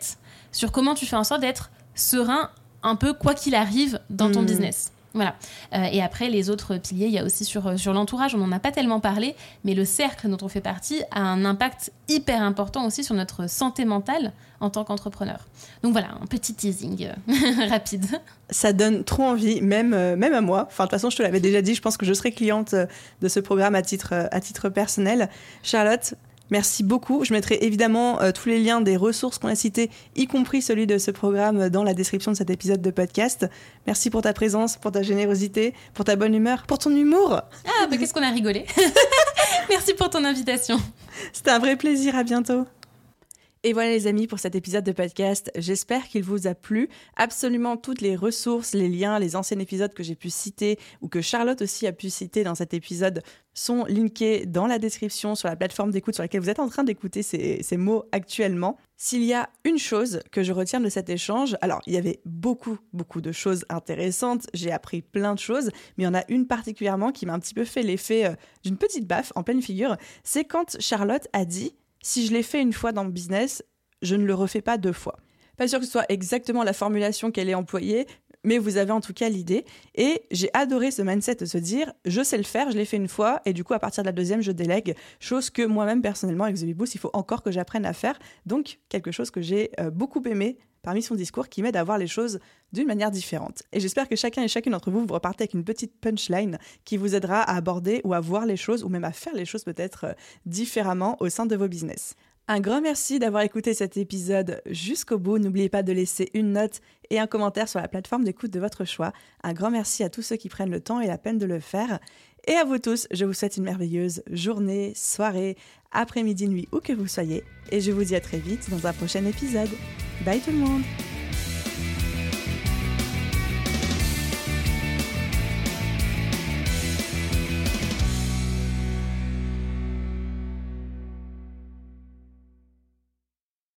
sur comment tu fais en sorte d'être serein un peu quoi qu'il arrive dans ton hmm. business. Voilà. Euh, et après, les autres piliers, il y a aussi sur, euh, sur l'entourage, on n'en a pas tellement parlé, mais le cercle dont on fait partie a un impact hyper important aussi sur notre santé mentale en tant qu'entrepreneur. Donc voilà, un petit teasing euh, rapide. Ça donne trop envie, même, même à moi. Enfin, de toute façon, je te l'avais déjà dit, je pense que je serai cliente de ce programme à titre, à titre personnel. Charlotte, Merci beaucoup. Je mettrai évidemment euh, tous les liens des ressources qu'on a citées, y compris celui de ce programme, dans la description de cet épisode de podcast. Merci pour ta présence, pour ta générosité, pour ta bonne humeur, pour ton humour. Ah, bah qu'est-ce qu'on a rigolé. Merci pour ton invitation. C'était un vrai plaisir. À bientôt. Et voilà les amis pour cet épisode de podcast. J'espère qu'il vous a plu. Absolument toutes les ressources, les liens, les anciens épisodes que j'ai pu citer ou que Charlotte aussi a pu citer dans cet épisode sont linkés dans la description sur la plateforme d'écoute sur laquelle vous êtes en train d'écouter ces, ces, mots actuellement. S'il y a une chose que je retiens de cet échange, alors il y avait beaucoup, beaucoup de choses intéressantes, j'ai appris plein de choses, mais il y en a une particulièrement qui m'a un petit peu fait l'effet euh, d'une petite baffe en pleine figure, c'est quand Charlotte a dit si je l'ai fait une fois dans le business, je ne le refais pas deux fois. Pas sûr que ce soit exactement la formulation qu'elle ait employée, mais vous avez en tout cas l'idée. Et j'ai adoré ce mindset de se dire, je sais le faire, je l'ai fait une fois, et du coup, à partir de la deuxième, je délègue. Chose que moi-même, personnellement, avec The Boost, il faut encore que j'apprenne à faire. Donc, quelque chose que j'ai euh, beaucoup aimé parmi son discours qui m'aide à voir les choses d'une manière différente. Et j'espère que chacun et chacune d'entre vous, vous repartez avec une petite punchline qui vous aidera à aborder ou à voir les choses, ou même à faire les choses peut-être euh, différemment au sein de vos business. Un grand merci d'avoir écouté cet épisode jusqu'au bout. N'oubliez pas de laisser une note et un commentaire sur la plateforme d'écoute de votre choix. Un grand merci à tous ceux qui prennent le temps et la peine de le faire. Et à vous tous, je vous souhaite une merveilleuse journée, soirée, après-midi, nuit, où que vous soyez. Et je vous dis à très vite dans un prochain épisode. Bye tout le monde